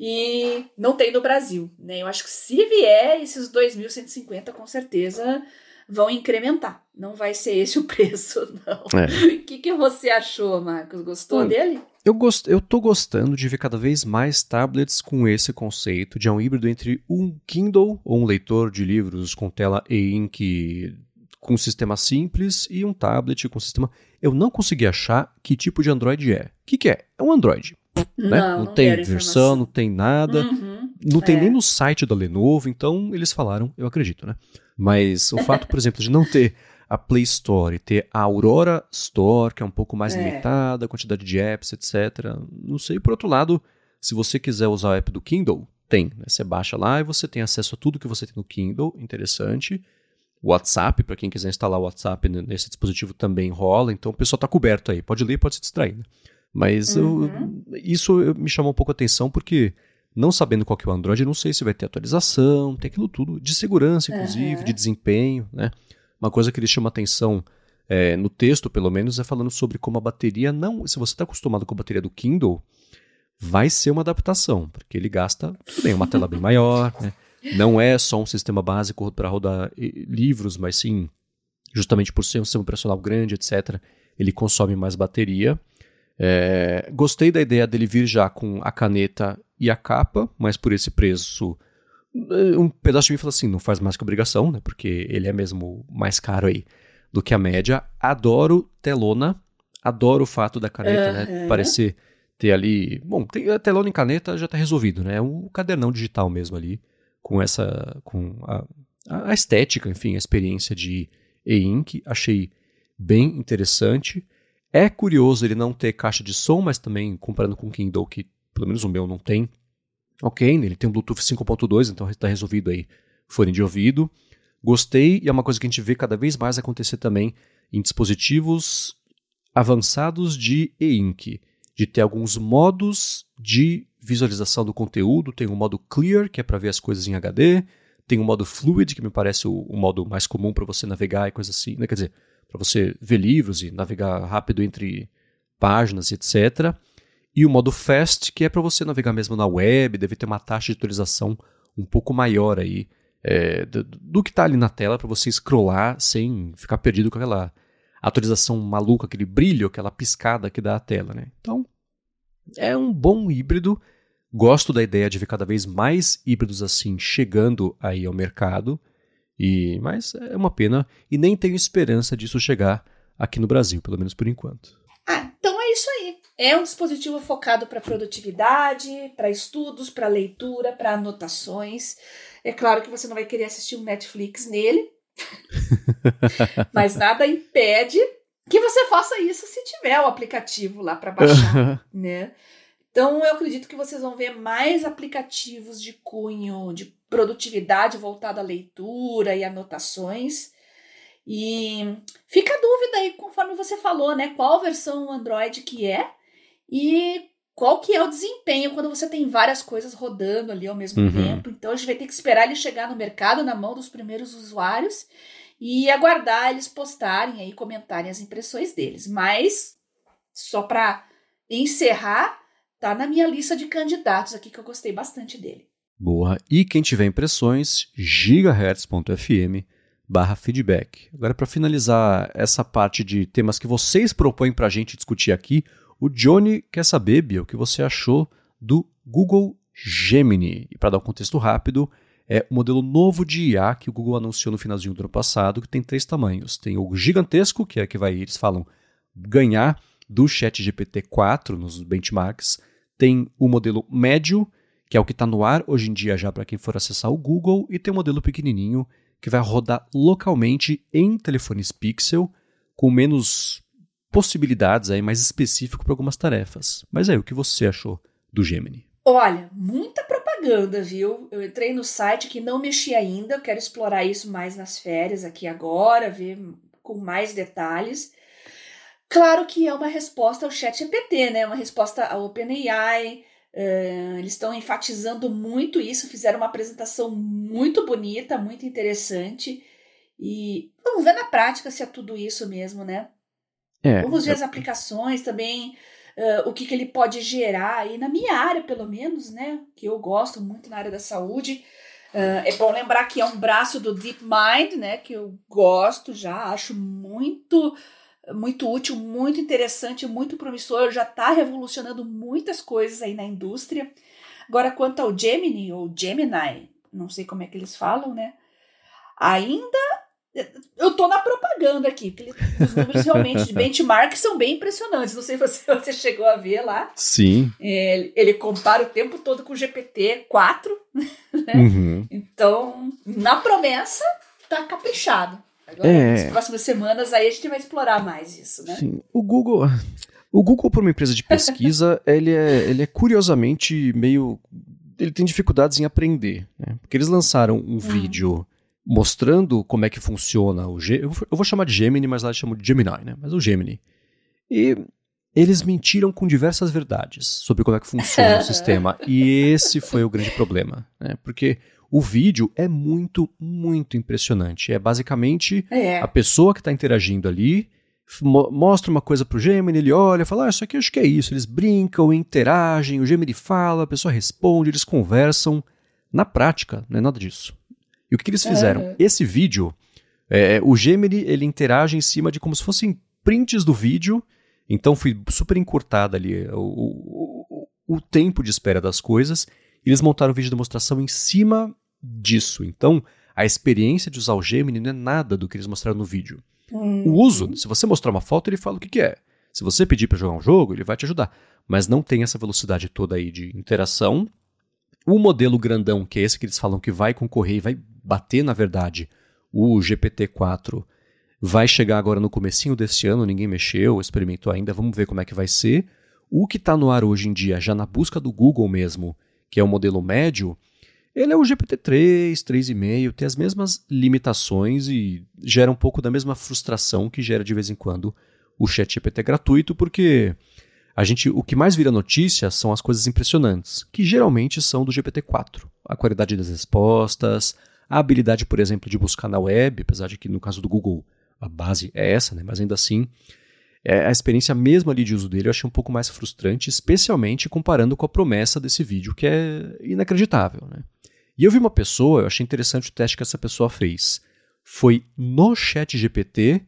e não tem no Brasil. Né? Eu acho que se vier, esses 2.150 com certeza vão incrementar. Não vai ser esse o preço, não. É. O que, que você achou, Marcos? Gostou dele? Eu, gost, eu tô gostando de ver cada vez mais tablets com esse conceito de um híbrido entre um Kindle ou um leitor de livros com tela e-ink com sistema simples e um tablet com sistema. Eu não consegui achar que tipo de Android é. O que, que é? É um Android. Não, né? não, não tem versão, não tem nada. Uhum, não tem é. nem no site da Lenovo, então eles falaram, eu acredito, né? Mas o fato, por exemplo, de não ter a Play Store, ter a Aurora Store, que é um pouco mais é. limitada, a quantidade de apps, etc. Não sei. Por outro lado, se você quiser usar o app do Kindle, tem. Né? Você baixa lá e você tem acesso a tudo que você tem no Kindle, interessante. WhatsApp, para quem quiser instalar o WhatsApp nesse dispositivo também rola, então o pessoal está coberto aí. Pode ler, pode se distrair. Né? Mas uhum. eu, isso me chamou um pouco a atenção porque, não sabendo qual que é o Android, eu não sei se vai ter atualização, tem aquilo tudo, de segurança, inclusive, uhum. de desempenho, né? Uma coisa que ele chama atenção é, no texto, pelo menos, é falando sobre como a bateria não. Se você está acostumado com a bateria do Kindle, vai ser uma adaptação, porque ele gasta tudo bem, uma tela bem maior, né? Não é só um sistema básico para rodar livros, mas sim, justamente por ser um sistema operacional grande, etc., ele consome mais bateria. É, gostei da ideia dele vir já com a caneta e a capa, mas por esse preço um pedaço de mim fala assim, não faz mais que obrigação, né? Porque ele é mesmo mais caro aí do que a média. Adoro telona, adoro o fato da caneta, uhum. né? Parecer ter ali. Bom, tem, a telona em caneta já está resolvido, né? É um cadernão digital mesmo ali, com essa. com a, a estética, enfim, a experiência de e-ink. Achei bem interessante. É curioso ele não ter caixa de som, mas também comparando com o Kindle, que pelo menos o meu não tem, Ok, ele tem um Bluetooth 5.2, então está resolvido aí fone de ouvido. Gostei e é uma coisa que a gente vê cada vez mais acontecer também em dispositivos avançados de e-ink, de ter alguns modos de visualização do conteúdo. Tem o modo Clear, que é para ver as coisas em HD. Tem o modo Fluid, que me parece o, o modo mais comum para você navegar e coisas assim. Né? Quer dizer, para você ver livros e navegar rápido entre páginas, etc. E o modo Fast, que é para você navegar mesmo na web, deve ter uma taxa de atualização um pouco maior aí é, do, do, que está ali na tela para você scrollar sem ficar perdido com aquela atualização maluca, aquele brilho, aquela piscada que dá a tela. Né? Então, é um bom híbrido. Gosto da ideia de ver cada vez mais híbridos assim chegando aí ao mercado. E mas é uma pena e nem tenho esperança disso chegar aqui no Brasil, pelo menos por enquanto. Ah, então é isso aí. É um dispositivo focado para produtividade, para estudos, para leitura, para anotações. É claro que você não vai querer assistir um Netflix nele, mas nada impede que você faça isso se tiver o aplicativo lá para baixar, né? Então eu acredito que vocês vão ver mais aplicativos de cunho de produtividade voltada à leitura e anotações. E fica a dúvida aí, conforme você falou, né? Qual versão Android que é e qual que é o desempenho quando você tem várias coisas rodando ali ao mesmo uhum. tempo. Então a gente vai ter que esperar ele chegar no mercado, na mão dos primeiros usuários e aguardar eles postarem aí, comentarem as impressões deles. Mas, só para encerrar, tá na minha lista de candidatos aqui que eu gostei bastante dele. Boa. E quem tiver impressões, gigahertz.fm barra feedback. Agora, para finalizar essa parte de temas que vocês propõem para a gente discutir aqui, o Johnny quer saber, Bia, o que você achou do Google Gemini. E para dar um contexto rápido, é o modelo novo de IA que o Google anunciou no finalzinho do ano passado, que tem três tamanhos. Tem o gigantesco, que é que vai, eles falam, ganhar do Chat GPT-4 nos benchmarks. Tem o modelo médio, que é o que está no ar hoje em dia já para quem for acessar o Google, e tem o modelo pequenininho, que vai rodar localmente em telefones Pixel, com menos possibilidades aí, mais específico para algumas tarefas. Mas aí, o que você achou do Gemini? Olha, muita propaganda, viu? Eu entrei no site que não mexi ainda, eu quero explorar isso mais nas férias aqui agora, ver com mais detalhes. Claro que é uma resposta ao chat GPT, né? Uma resposta ao OpenAI. Uh, eles estão enfatizando muito isso, fizeram uma apresentação muito bonita, muito interessante. E vamos ver na prática se é tudo isso mesmo, né? É, vamos ver é... as aplicações também uh, o que, que ele pode gerar aí na minha área, pelo menos, né? Que eu gosto muito na área da saúde. Uh, é bom lembrar que é um braço do DeepMind, né? Que eu gosto já, acho muito muito útil, muito interessante, muito promissor, já está revolucionando muitas coisas aí na indústria. Agora, quanto ao Gemini, ou Gemini, não sei como é que eles falam, né? Ainda eu tô na propaganda aqui, porque os números realmente de benchmark são bem impressionantes. Não sei se você, chegou a ver lá. Sim. Ele, ele compara o tempo todo com o GPT-4. Né? Uhum. Então, na promessa, tá caprichado. Agora, é. nas próximas semanas, aí a gente vai explorar mais isso, né? Sim. O Google. O Google, por uma empresa de pesquisa, ele, é, ele é curiosamente meio. Ele tem dificuldades em aprender. Né? Porque eles lançaram um hum. vídeo mostrando como é que funciona o G. Eu vou chamar de Gemini, mas lá chamam de Gemini, né? Mas o Gemini. E eles mentiram com diversas verdades sobre como é que funciona o sistema. E esse foi o grande problema, né? Porque o vídeo é muito, muito impressionante. É basicamente é. a pessoa que está interagindo ali mo mostra uma coisa pro Gemini, ele olha, fala, ah, isso aqui acho que é isso. Eles brincam, interagem, o Gemini fala, a pessoa responde, eles conversam. Na prática, não é nada disso. E o que, que eles fizeram? Uhum. Esse vídeo, é, o Gemini, ele interage em cima de como se fossem prints do vídeo, então foi super encurtada ali o, o, o, tempo de espera das coisas. Eles montaram um vídeo de demonstração em cima disso. Então, a experiência de usar o Gemini não é nada do que eles mostraram no vídeo. Uhum. O uso, se você mostrar uma foto, ele fala o que, que é. Se você pedir para jogar um jogo, ele vai te ajudar. Mas não tem essa velocidade toda aí de interação. O modelo grandão, que é esse que eles falam que vai concorrer e vai bater, na verdade, o GPT-4 vai chegar agora no comecinho deste ano, ninguém mexeu, experimentou ainda, vamos ver como é que vai ser. O que está no ar hoje em dia, já na busca do Google mesmo, que é o modelo médio, Ele é o GPT-3, 3,5, tem as mesmas limitações e gera um pouco da mesma frustração que gera de vez em quando o ChatGPT gratuito, porque a gente, o que mais vira notícia são as coisas impressionantes, que geralmente são do GPT-4. A qualidade das respostas, a habilidade, por exemplo, de buscar na web, apesar de que no caso do Google a base é essa, né? mas ainda assim, é, a experiência mesmo ali de uso dele eu achei um pouco mais frustrante, especialmente comparando com a promessa desse vídeo, que é inacreditável. Né? E eu vi uma pessoa, eu achei interessante o teste que essa pessoa fez. Foi no chat GPT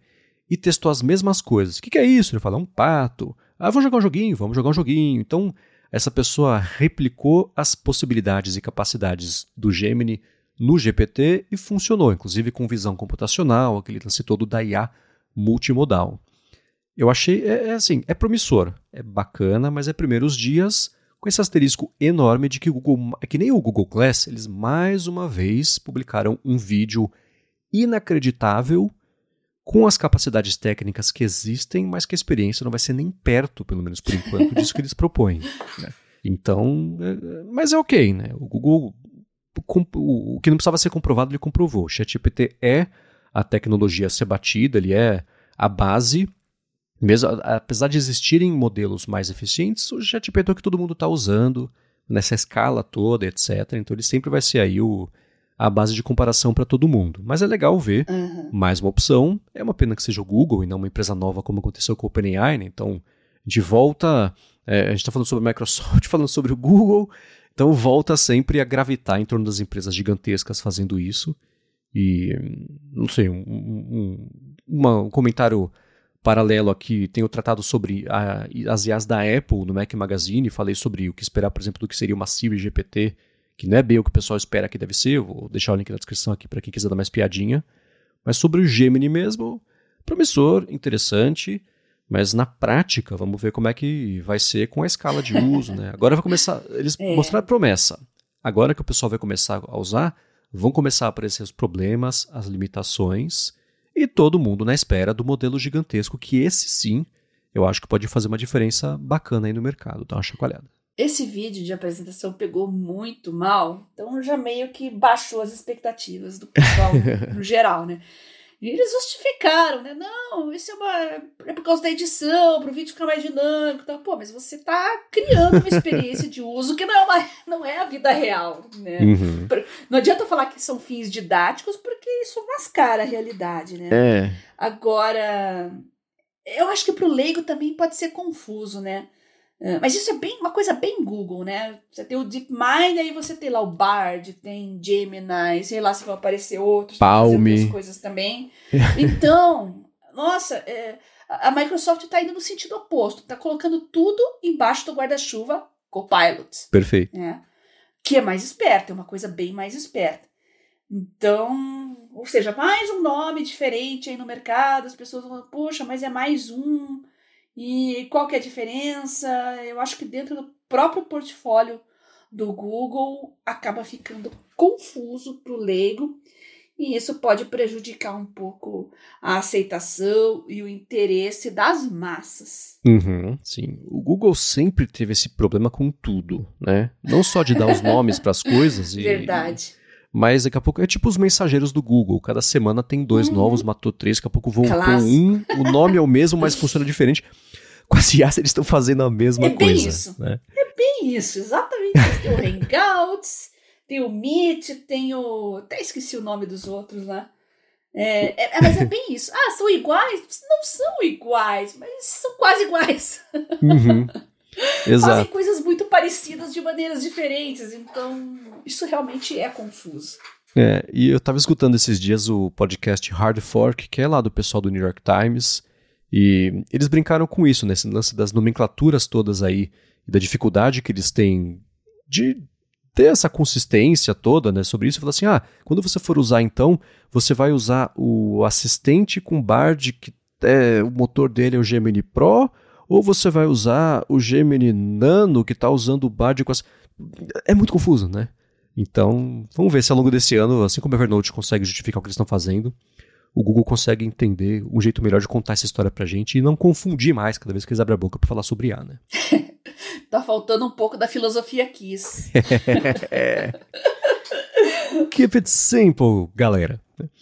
e testou as mesmas coisas. O que, que é isso? Ele fala, um pato. Ah, vamos jogar um joguinho, vamos jogar um joguinho. Então, essa pessoa replicou as possibilidades e capacidades do Gemini no GPT e funcionou, inclusive com visão computacional, aquele lance todo da IA multimodal. Eu achei, é, é, assim, é promissor, é bacana, mas é primeiros dias com esse asterisco enorme de que o Google, é que nem o Google Glass, eles mais uma vez publicaram um vídeo inacreditável com as capacidades técnicas que existem, mas que a experiência não vai ser nem perto, pelo menos por enquanto, disso que eles propõem. Né? Então, é, mas é ok, né? O Google o que não precisava ser comprovado, ele comprovou. O ChatGPT é a tecnologia a ser batida, ele é a base. Mesmo, apesar de existirem modelos mais eficientes, o ChatGPT é o que todo mundo está usando, nessa escala toda, etc. Então ele sempre vai ser aí o, a base de comparação para todo mundo. Mas é legal ver uhum. mais uma opção. É uma pena que seja o Google e não uma empresa nova como aconteceu com o OpenAI. Né? Então, de volta, é, a gente está falando sobre a Microsoft, falando sobre o Google, então volta sempre a gravitar em torno das empresas gigantescas fazendo isso. E, não sei, um, um, uma, um comentário paralelo aqui, tenho tratado sobre a, as IAs da Apple no Mac Magazine, falei sobre o que esperar, por exemplo, do que seria uma Siri GPT, que não é bem o que o pessoal espera que deve ser, vou deixar o link na descrição aqui para quem quiser dar mais piadinha. Mas sobre o Gemini mesmo, promissor, interessante, mas na prática, vamos ver como é que vai ser com a escala de uso, né? Agora vai começar, eles é. mostraram promessa. Agora que o pessoal vai começar a usar, vão começar a aparecer os problemas, as limitações e todo mundo na espera do modelo gigantesco que esse sim, eu acho que pode fazer uma diferença bacana aí no mercado. Então, uma chacoalhada. Esse vídeo de apresentação pegou muito mal, então já meio que baixou as expectativas do pessoal no geral, né? E eles justificaram, né? Não, isso é uma. É por causa da edição, para o vídeo ficar mais dinâmico. Tá? Pô, mas você está criando uma experiência de uso que não é, uma, não é a vida real, né? Uhum. Não adianta falar que são fins didáticos, porque isso mascara a realidade, né? É. Agora, eu acho que para o leigo também pode ser confuso, né? É, mas isso é bem uma coisa bem Google, né? Você tem o DeepMind, aí você tem lá o Bard, tem Gemini, sei lá se vão aparecer outros Palme. coisas também. Então, nossa, é, a Microsoft está indo no sentido oposto, está colocando tudo embaixo do guarda-chuva Copilot. Perfeito. É, que é mais esperto, é uma coisa bem mais esperta. Então, ou seja, mais um nome diferente aí no mercado, as pessoas vão, poxa, mas é mais um. E qual que é a diferença? Eu acho que dentro do próprio portfólio do Google acaba ficando confuso para o leigo e isso pode prejudicar um pouco a aceitação e o interesse das massas. Uhum, sim, o Google sempre teve esse problema com tudo, né? Não só de dar os nomes para as coisas e verdade. Mas daqui a pouco é tipo os mensageiros do Google. Cada semana tem dois uhum. novos, matou três, daqui a pouco voltou um. O nome é o mesmo, mas funciona diferente. Com as IAs eles estão fazendo a mesma é coisa. Bem isso. Né? É bem isso, exatamente. Tem o Hangouts, tem o Meet, tem o. Até esqueci o nome dos outros lá. É, é, mas é bem isso. Ah, são iguais? Não são iguais, mas são quase iguais. Uhum. Exato. Fazem coisas muito parecidas de maneiras diferentes, então isso realmente é confuso. É, e eu estava escutando esses dias o podcast Hard Fork, que é lá do pessoal do New York Times, e eles brincaram com isso, nesse lance das nomenclaturas todas aí, e da dificuldade que eles têm de ter essa consistência toda, né, sobre isso, falou assim, ah, quando você for usar então, você vai usar o assistente com Bard, que é, o motor dele é o Gemini Pro, ou você vai usar o Gemini Nano, que está usando o Bard com as... É muito confuso, né? Então, vamos ver se ao longo desse ano, assim como o Evernote consegue justificar o que eles estão fazendo, o Google consegue entender um jeito melhor de contar essa história pra gente e não confundir mais cada vez que eles abrem a boca para falar sobre A, né? tá faltando um pouco da filosofia Kiss. Keep it simple, galera.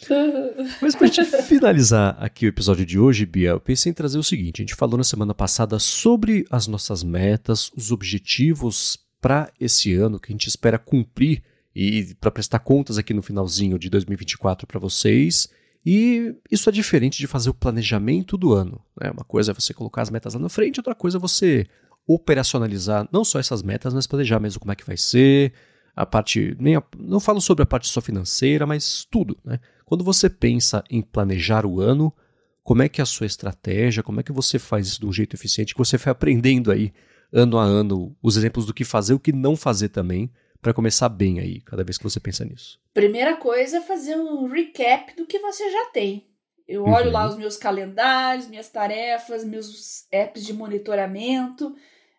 Mas pra gente finalizar aqui o episódio de hoje, Bia, eu pensei em trazer o seguinte: a gente falou na semana passada sobre as nossas metas, os objetivos para esse ano que a gente espera cumprir e para prestar contas aqui no finalzinho de 2024 para vocês. E isso é diferente de fazer o planejamento do ano. Né? Uma coisa é você colocar as metas lá na frente, outra coisa é você operacionalizar não só essas metas, mas planejar mesmo como é que vai ser, a parte. Nem a, não falo sobre a parte só financeira, mas tudo. Né? Quando você pensa em planejar o ano, como é que é a sua estratégia, como é que você faz isso de um jeito eficiente, que você vai aprendendo aí ano a ano os exemplos do que fazer, o que não fazer também, para começar bem aí, cada vez que você pensa nisso? Primeira coisa é fazer um recap do que você já tem. Eu olho uhum. lá os meus calendários, minhas tarefas, meus apps de monitoramento.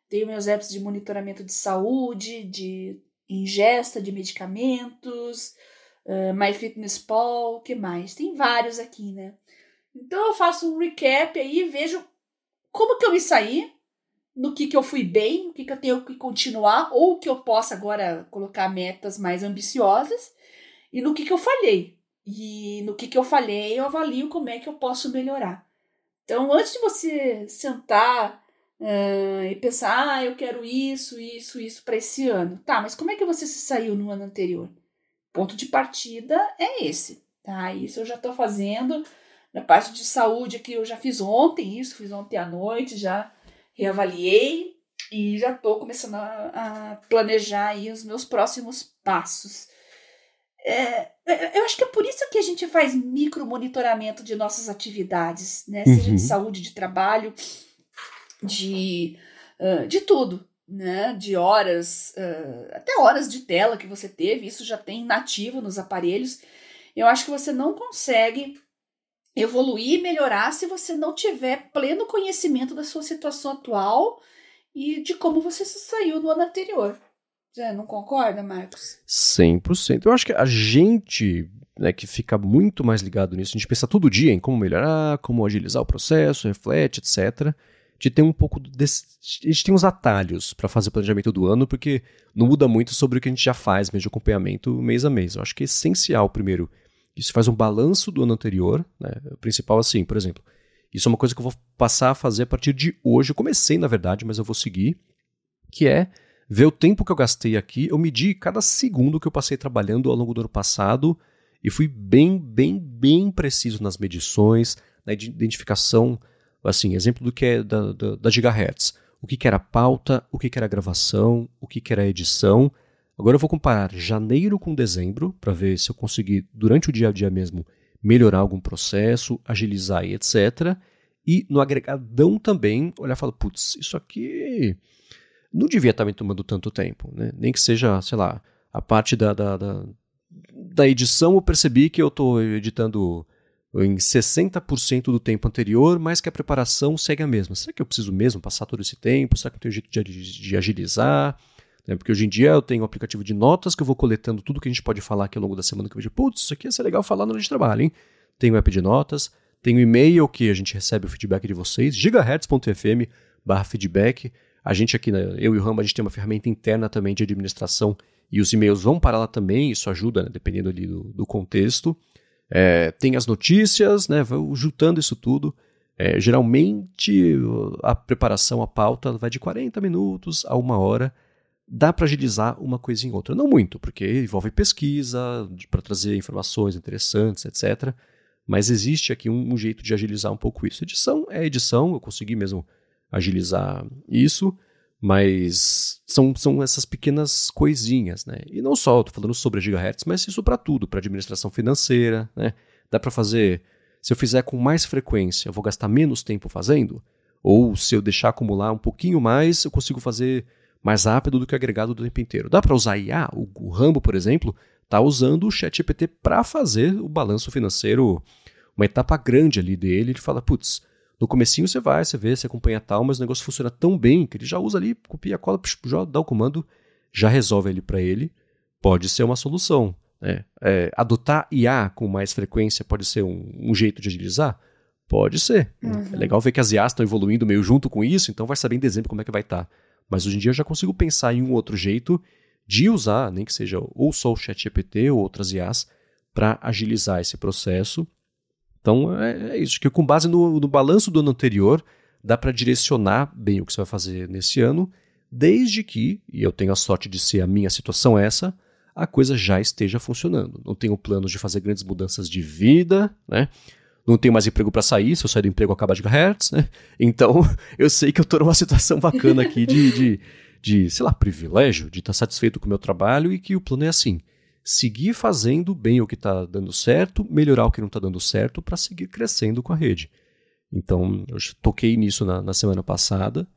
Tenho meus apps de monitoramento de saúde, de ingesta de medicamentos, uh, MyFitnessPal, o que mais? Tem vários aqui, né? Então eu faço um recap aí, vejo como que eu me saí, no que, que eu fui bem, o que, que eu tenho que continuar, ou que eu possa agora colocar metas mais ambiciosas, e no que, que eu falhei. E no que, que eu falhei, eu avalio como é que eu posso melhorar. Então, antes de você sentar uh, e pensar, ah, eu quero isso, isso, isso para esse ano. Tá, mas como é que você se saiu no ano anterior? Ponto de partida é esse, tá? Isso eu já estou fazendo. Na parte de saúde aqui, eu já fiz ontem isso, fiz ontem à noite, já reavaliei e já estou começando a, a, planejar aí os meus próximos passos. É, é, eu acho que é por isso que a gente faz micro monitoramento de nossas atividades, né? Seja uhum. de saúde, de trabalho, de, uh, de tudo, né? De horas, uh, até horas de tela que você teve, isso já tem nativo nos aparelhos. Eu acho que você não consegue evoluir melhorar se você não tiver pleno conhecimento da sua situação atual e de como você se saiu no ano anterior. Você não concorda, Marcos? 100%. Eu acho que a gente né, que fica muito mais ligado nisso, a gente pensa todo dia em como melhorar, como agilizar o processo, reflete, etc. De ter um pouco desse, a gente tem uns atalhos para fazer o planejamento do ano, porque não muda muito sobre o que a gente já faz mesmo de acompanhamento mês a mês. Eu acho que é essencial, primeiro, isso faz um balanço do ano anterior, né? O principal, assim, por exemplo, isso é uma coisa que eu vou passar a fazer a partir de hoje. Eu comecei, na verdade, mas eu vou seguir, que é ver o tempo que eu gastei aqui. Eu medi cada segundo que eu passei trabalhando ao longo do ano passado e fui bem, bem, bem preciso nas medições, na identificação, assim, exemplo do que é da, da, da gigahertz. O que, que era pauta, o que, que era gravação, o que, que era edição Agora eu vou comparar janeiro com dezembro para ver se eu consegui, durante o dia a dia mesmo, melhorar algum processo, agilizar e etc. E no agregadão também olhar e falar, putz, isso aqui não devia estar me tomando tanto tempo. Né? Nem que seja, sei lá, a parte da, da, da, da edição eu percebi que eu estou editando em 60% do tempo anterior, mas que a preparação segue a mesma. Será que eu preciso mesmo passar todo esse tempo? Será que eu tenho jeito de, agilizar? Né? Porque hoje em dia eu tenho um aplicativo de notas que eu vou coletando tudo que a gente pode falar aqui ao longo da semana, que eu vejo, putz, isso aqui ia ser legal falar no hora de trabalho, hein? Tem o app de notas, tem o e-mail que a gente recebe o feedback de vocês, gigahertz.fm barra feedback. A gente aqui, eu e o Rama, a gente tem uma ferramenta interna também de administração e os e-mails vão para lá também, isso ajuda, né, dependendo ali do, do contexto. É, tem as notícias, né, juntando isso tudo. É, geralmente a preparação, a pauta vai de 40 minutos a uma hora dá para agilizar uma coisa em outra. Não muito, porque envolve pesquisa para trazer informações interessantes, etc. Mas existe aqui um, um, jeito de agilizar um pouco isso. Edição é edição, eu consegui mesmo agilizar isso, mas são, são essas pequenas coisinhas, né? E não só, estou falando sobre gigahertz, mas isso para tudo, para administração financeira, né? Dá para fazer, se eu fizer com mais frequência, eu vou gastar menos tempo fazendo? Ou se eu deixar acumular um pouquinho mais, eu consigo fazer mais rápido do que o agregado do tempo inteiro. Dá para usar IA? O, o Rambo, por exemplo, está usando o ChatGPT para fazer o balanço financeiro, uma etapa grande ali dele. Ele fala, putz, no comecinho você vai, você vê, você acompanha tal, mas o negócio funciona tão bem que ele já usa ali, copia, cola, já dá o comando, já resolve ali para ele. Pode ser uma solução. Né? É, adotar IA com mais frequência pode ser um, um jeito de agilizar? Pode ser. Uhum. É legal ver que as IAs estão evoluindo meio junto com isso, então vai saber em dezembro como é que vai estar. Tá. Mas hoje em dia eu já consigo pensar em um outro jeito de usar, nem que seja ou só o ChatGPT ou outras IAs, para agilizar esse processo. Então é, é isso, que com base no, no balanço do ano anterior, dá para direcionar bem o que você vai fazer nesse ano, desde que, e eu tenho a sorte de ser a minha situação essa, a coisa já esteja funcionando. Não tenho planos de fazer grandes mudanças de vida, né? Não tenho mais emprego para sair, se eu sair do emprego acaba de gigahertz, né? Então, eu sei que eu estou numa situação bacana aqui de, de, de, sei lá, privilégio, de estar tá satisfeito com o meu trabalho e que o plano é assim, seguir fazendo bem o que está dando certo, melhorar o que não está dando certo para seguir crescendo com a rede. Então, eu toquei nisso na, na, semana passada.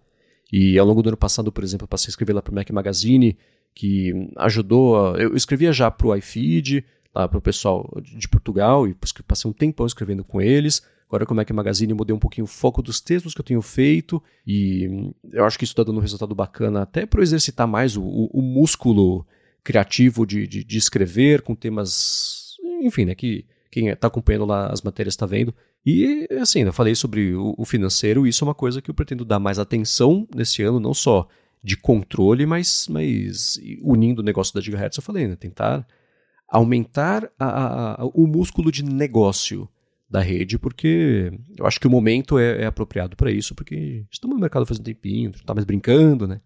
E ao longo do ano passado, por exemplo, eu passei a escrever lá para o Mac Magazine, que ajudou. A, eu escrevia já para o iFeed, lá para o pessoal de Portugal, e passei um tempão escrevendo com eles. Agora com o Mac Magazine mudei um pouquinho o foco dos textos que eu tenho feito, e eu acho que isso está dando um resultado bacana até para exercitar mais o, o, o músculo criativo de, de, de, escrever com temas, enfim, né, que quem está acompanhando lá as matérias está vendo. E, assim, eu falei sobre o, o financeiro, isso é uma coisa que eu pretendo dar mais atenção nesse ano, não só de controle, mas, mas unindo o negócio da Gigahertz, eu falei, né? Tentar aumentar a, a, o músculo de negócio da rede, porque eu acho que o momento é, é apropriado para isso, porque estamos no mercado faz um tempinho, não está mais brincando, né?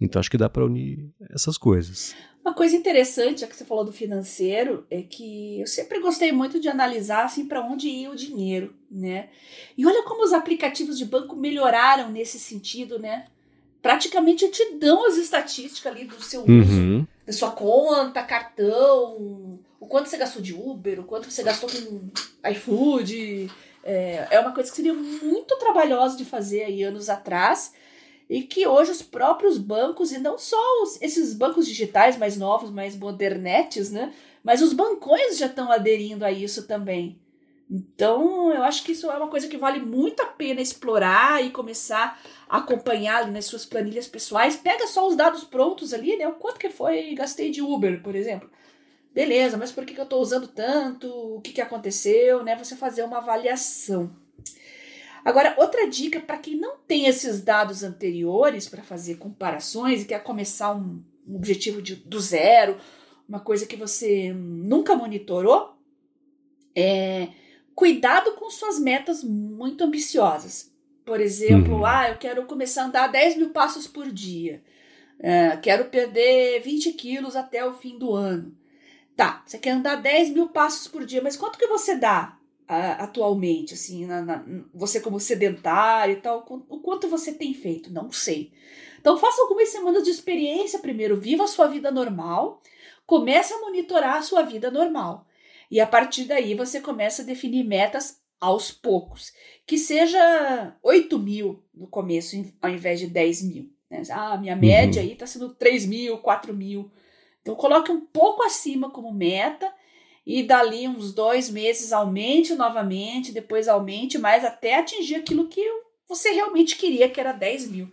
Então acho que dá para unir essas coisas. Uma coisa interessante, já que você falou do financeiro, é que eu sempre gostei muito de analisar assim para onde ia o dinheiro, né? E olha como os aplicativos de banco melhoraram nesse sentido, né? Praticamente te dão as estatísticas ali do seu uhum. uso, da sua conta, cartão, o quanto você gastou de Uber, o quanto você gastou com iFood. É, é uma coisa que seria muito trabalhosa de fazer aí anos atrás e que hoje os próprios bancos, e não só os, esses bancos digitais mais novos, mais modernetes, né? Mas os bancões já estão aderindo a isso também. Então, eu acho que isso é uma coisa que vale muito a pena explorar e começar a acompanhar nas suas planilhas pessoais. Pega só os dados prontos ali, né? O quanto que foi gastei de Uber, por exemplo. Beleza, mas por que, que eu estou usando tanto? O que, que aconteceu? Né? Você fazer uma avaliação. Agora, outra dica para quem não tem esses dados anteriores para fazer comparações e quer começar um, um objetivo de, do zero, uma coisa que você nunca monitorou, é cuidado com suas metas muito ambiciosas. Por exemplo, uhum. ah, eu quero começar a andar 10 mil passos por dia. É, quero perder 20 quilos até o fim do ano. Tá, você quer andar 10 mil passos por dia, mas quanto que você dá? Atualmente, assim, na, na, você como sedentário e tal, o quanto você tem feito? Não sei. Então faça algumas semanas de experiência primeiro, viva a sua vida normal, comece a monitorar a sua vida normal. E a partir daí você começa a definir metas aos poucos. Que seja 8 mil no começo, ao invés de 10 mil. Né? Ah, minha média uhum. aí está sendo 3 mil, 4 mil. Então coloque um pouco acima como meta e dali uns dois meses aumente novamente, depois aumente mais até atingir aquilo que você realmente queria, que era 10 mil.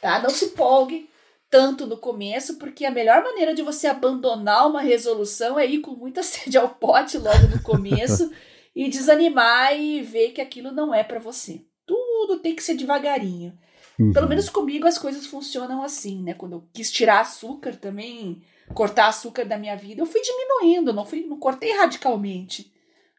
Tá? Não se empolgue tanto no começo, porque a melhor maneira de você abandonar uma resolução é ir com muita sede ao pote logo no começo e desanimar e ver que aquilo não é para você. Tudo tem que ser devagarinho. Uhum. Pelo menos comigo as coisas funcionam assim, né? Quando eu quis tirar açúcar também, cortar açúcar da minha vida, eu fui diminuindo, não fui, não cortei radicalmente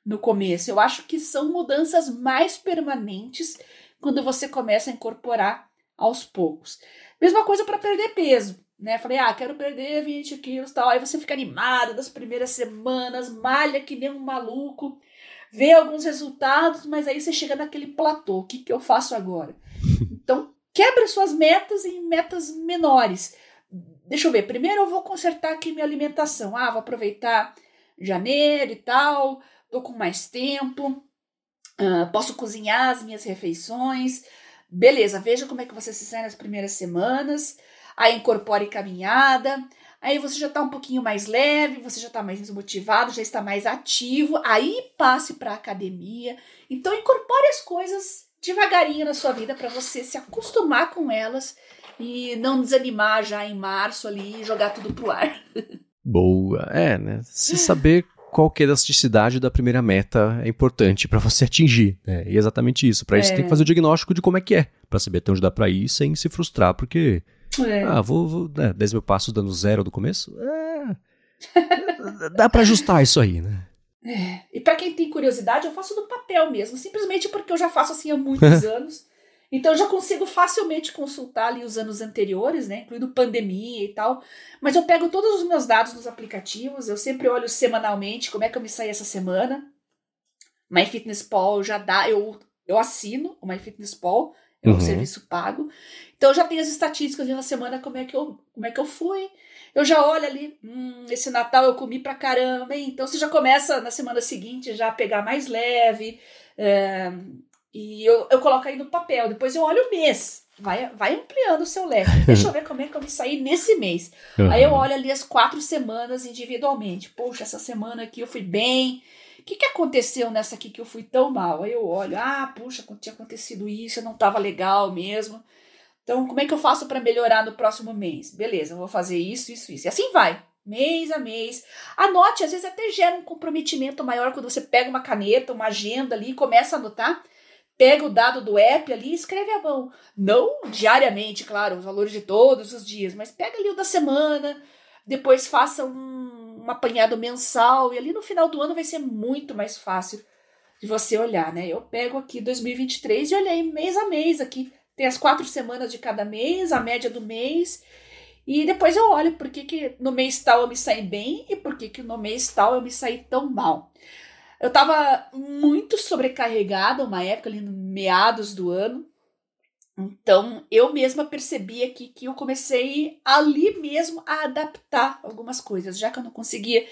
no começo. Eu acho que são mudanças mais permanentes quando você começa a incorporar aos poucos. Mesma coisa para perder peso, né? Falei, ah, quero perder 20 quilos tal. Aí você fica animado das primeiras semanas, malha que nem um maluco, vê alguns resultados, mas aí você chega naquele platô. O que, que eu faço agora? Então, quebre suas metas em metas menores. Deixa eu ver, primeiro eu vou consertar aqui minha alimentação. Ah, vou aproveitar janeiro e tal, tô com mais tempo, uh, posso cozinhar as minhas refeições. Beleza, veja como é que você se sai nas primeiras semanas, aí incorpore caminhada, aí você já está um pouquinho mais leve, você já está mais motivado, já está mais ativo, aí passe para academia. Então incorpore as coisas devagarinho na sua vida para você se acostumar com elas e não desanimar já em março ali e jogar tudo pro ar. Boa, é, né? Se saber qual que é a elasticidade da primeira meta é importante para você atingir. Né? E é exatamente isso. Para isso é. tem que fazer o diagnóstico de como é que é, para saber até onde dá para ir sem se frustrar, porque É. Ah, vou, vou né, 10 mil passos dando zero do começo? É, dá para ajustar isso aí, né? É. E para quem tem curiosidade, eu faço no papel mesmo, simplesmente porque eu já faço assim há muitos anos. Então eu já consigo facilmente consultar ali os anos anteriores, né, incluindo pandemia e tal. Mas eu pego todos os meus dados nos aplicativos, eu sempre olho semanalmente como é que eu me saí essa semana. MyFitnessPal já dá, eu eu assino o MyFitnessPal, é um uhum. serviço pago. Então eu já tenho as estatísticas de na semana como é que eu como é que eu fui. Eu já olho ali, hum, esse Natal eu comi pra caramba, hein? Então você já começa na semana seguinte já a pegar mais leve. É, e eu, eu coloco aí no papel, depois eu olho o mês. Vai, vai ampliando o seu leque. Deixa eu ver como é que eu me saí nesse mês. Uhum. Aí eu olho ali as quatro semanas individualmente. Poxa, essa semana aqui eu fui bem. O que, que aconteceu nessa aqui que eu fui tão mal? Aí eu olho, ah, puxa, tinha acontecido isso, eu não estava legal mesmo. Então, como é que eu faço para melhorar no próximo mês? Beleza, eu vou fazer isso, isso, isso. E assim vai, mês a mês. Anote, às vezes até gera um comprometimento maior quando você pega uma caneta, uma agenda ali e começa a anotar pega o dado do app ali e escreve à mão. Não diariamente, claro, os valores de todos os dias, mas pega ali o da semana, depois faça um, um apanhado mensal e ali no final do ano vai ser muito mais fácil de você olhar, né? Eu pego aqui 2023 e olhei mês a mês aqui. Tem as quatro semanas de cada mês, a média do mês. E depois eu olho por que, que no mês tal eu me saí bem e por que, que no mês tal eu me saí tão mal. Eu tava muito sobrecarregada uma época ali no meados do ano. Então, eu mesma percebi aqui que eu comecei ali mesmo a adaptar algumas coisas, já que eu não conseguia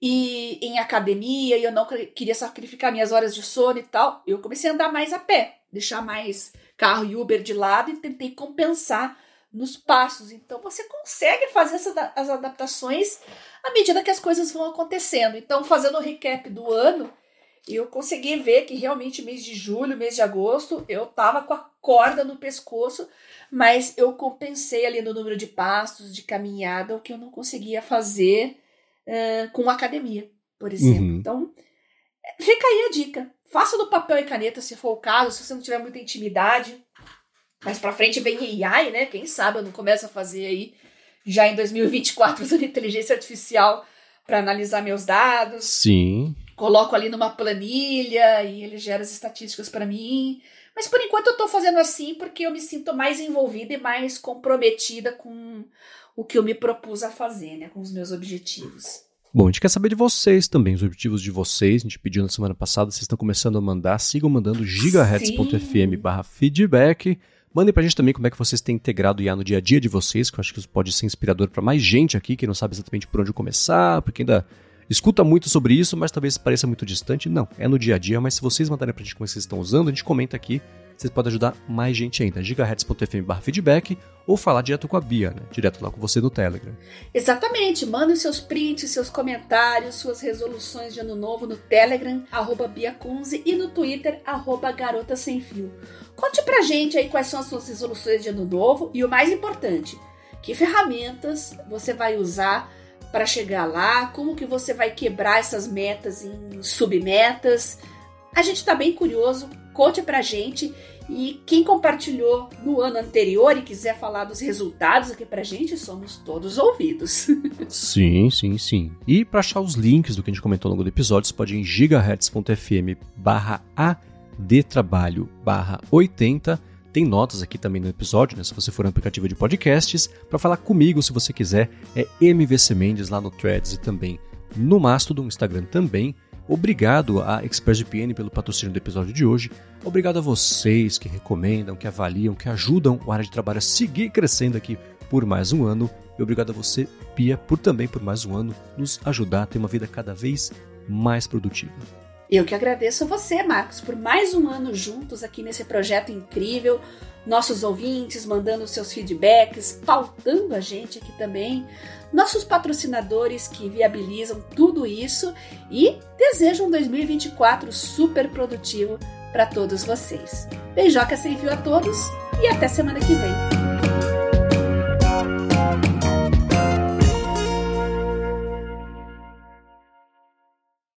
ir em academia e eu não queria sacrificar minhas horas de sono e tal, eu comecei a andar mais a pé, deixar mais carro e Uber de lado e tentei compensar nos passos. Então você consegue fazer essas as adaptações à medida que as coisas vão acontecendo. Então, fazendo o recap do ano, eu consegui ver que realmente mês de julho, mês de agosto, eu tava com a corda no pescoço, mas eu compensei ali no número de passos, de caminhada, o que eu não conseguia fazer uh, com academia, por exemplo. Uhum. Então, fica aí a dica. Faça no papel e caneta, se for o caso, se você não tiver muita intimidade. Mais pra frente vem AI, né? Quem sabe eu não começo a fazer aí já em 2024 usando inteligência artificial para analisar meus dados. Sim. Coloco ali numa planilha e ele gera as estatísticas para mim. Mas por enquanto eu tô fazendo assim porque eu me sinto mais envolvida e mais comprometida com o que eu me propus a fazer, né? Com os meus objetivos. Bom, a gente quer saber de vocês também, os objetivos de vocês. A gente pediu na semana passada, vocês estão começando a mandar. Sigam mandando gigahertz.fm barra feedback. Mandem pra gente também como é que vocês têm integrado o IA no dia a dia de vocês, que eu acho que isso pode ser inspirador para mais gente aqui, que não sabe exatamente por onde começar, porque ainda escuta muito sobre isso, mas talvez pareça muito distante. Não, é no dia a dia, mas se vocês mandarem pra gente como vocês estão usando, a gente comenta aqui. Vocês podem ajudar mais gente ainda. gigahertz.fm feedback ou falar direto com a Bia, né? Direto lá com você no Telegram. Exatamente. Mandem seus prints, seus comentários, suas resoluções de ano novo no Telegram, arroba BiaCunze e no Twitter, arroba Garota Sem Fio. Conte pra gente aí quais são as suas resoluções de ano novo e o mais importante, que ferramentas você vai usar para chegar lá, como que você vai quebrar essas metas em submetas. A gente está bem curioso, conte pra gente e quem compartilhou no ano anterior e quiser falar dos resultados aqui pra gente, somos todos ouvidos. sim, sim, sim. E para achar os links do que a gente comentou ao longo do episódio, você pode ir em gigahertz.fm barra de trabalho barra 80. Tem notas aqui também no episódio, né? Se você for no aplicativo de podcasts, para falar comigo, se você quiser, é MVC Mendes lá no Threads e também no Mastodon, Instagram também. Obrigado a ExpressVPN pelo patrocínio do episódio de hoje. Obrigado a vocês que recomendam, que avaliam, que ajudam o área de trabalho a seguir crescendo aqui por mais um ano. E obrigado a você, Pia, por também por mais um ano nos ajudar a ter uma vida cada vez mais produtiva. Eu que agradeço a você, Marcos, por mais um ano juntos aqui nesse projeto incrível. Nossos ouvintes mandando seus feedbacks, pautando a gente aqui também. Nossos patrocinadores que viabilizam tudo isso e desejam um 2024 super produtivo para todos vocês. Beijoca sem fio a todos e até semana que vem.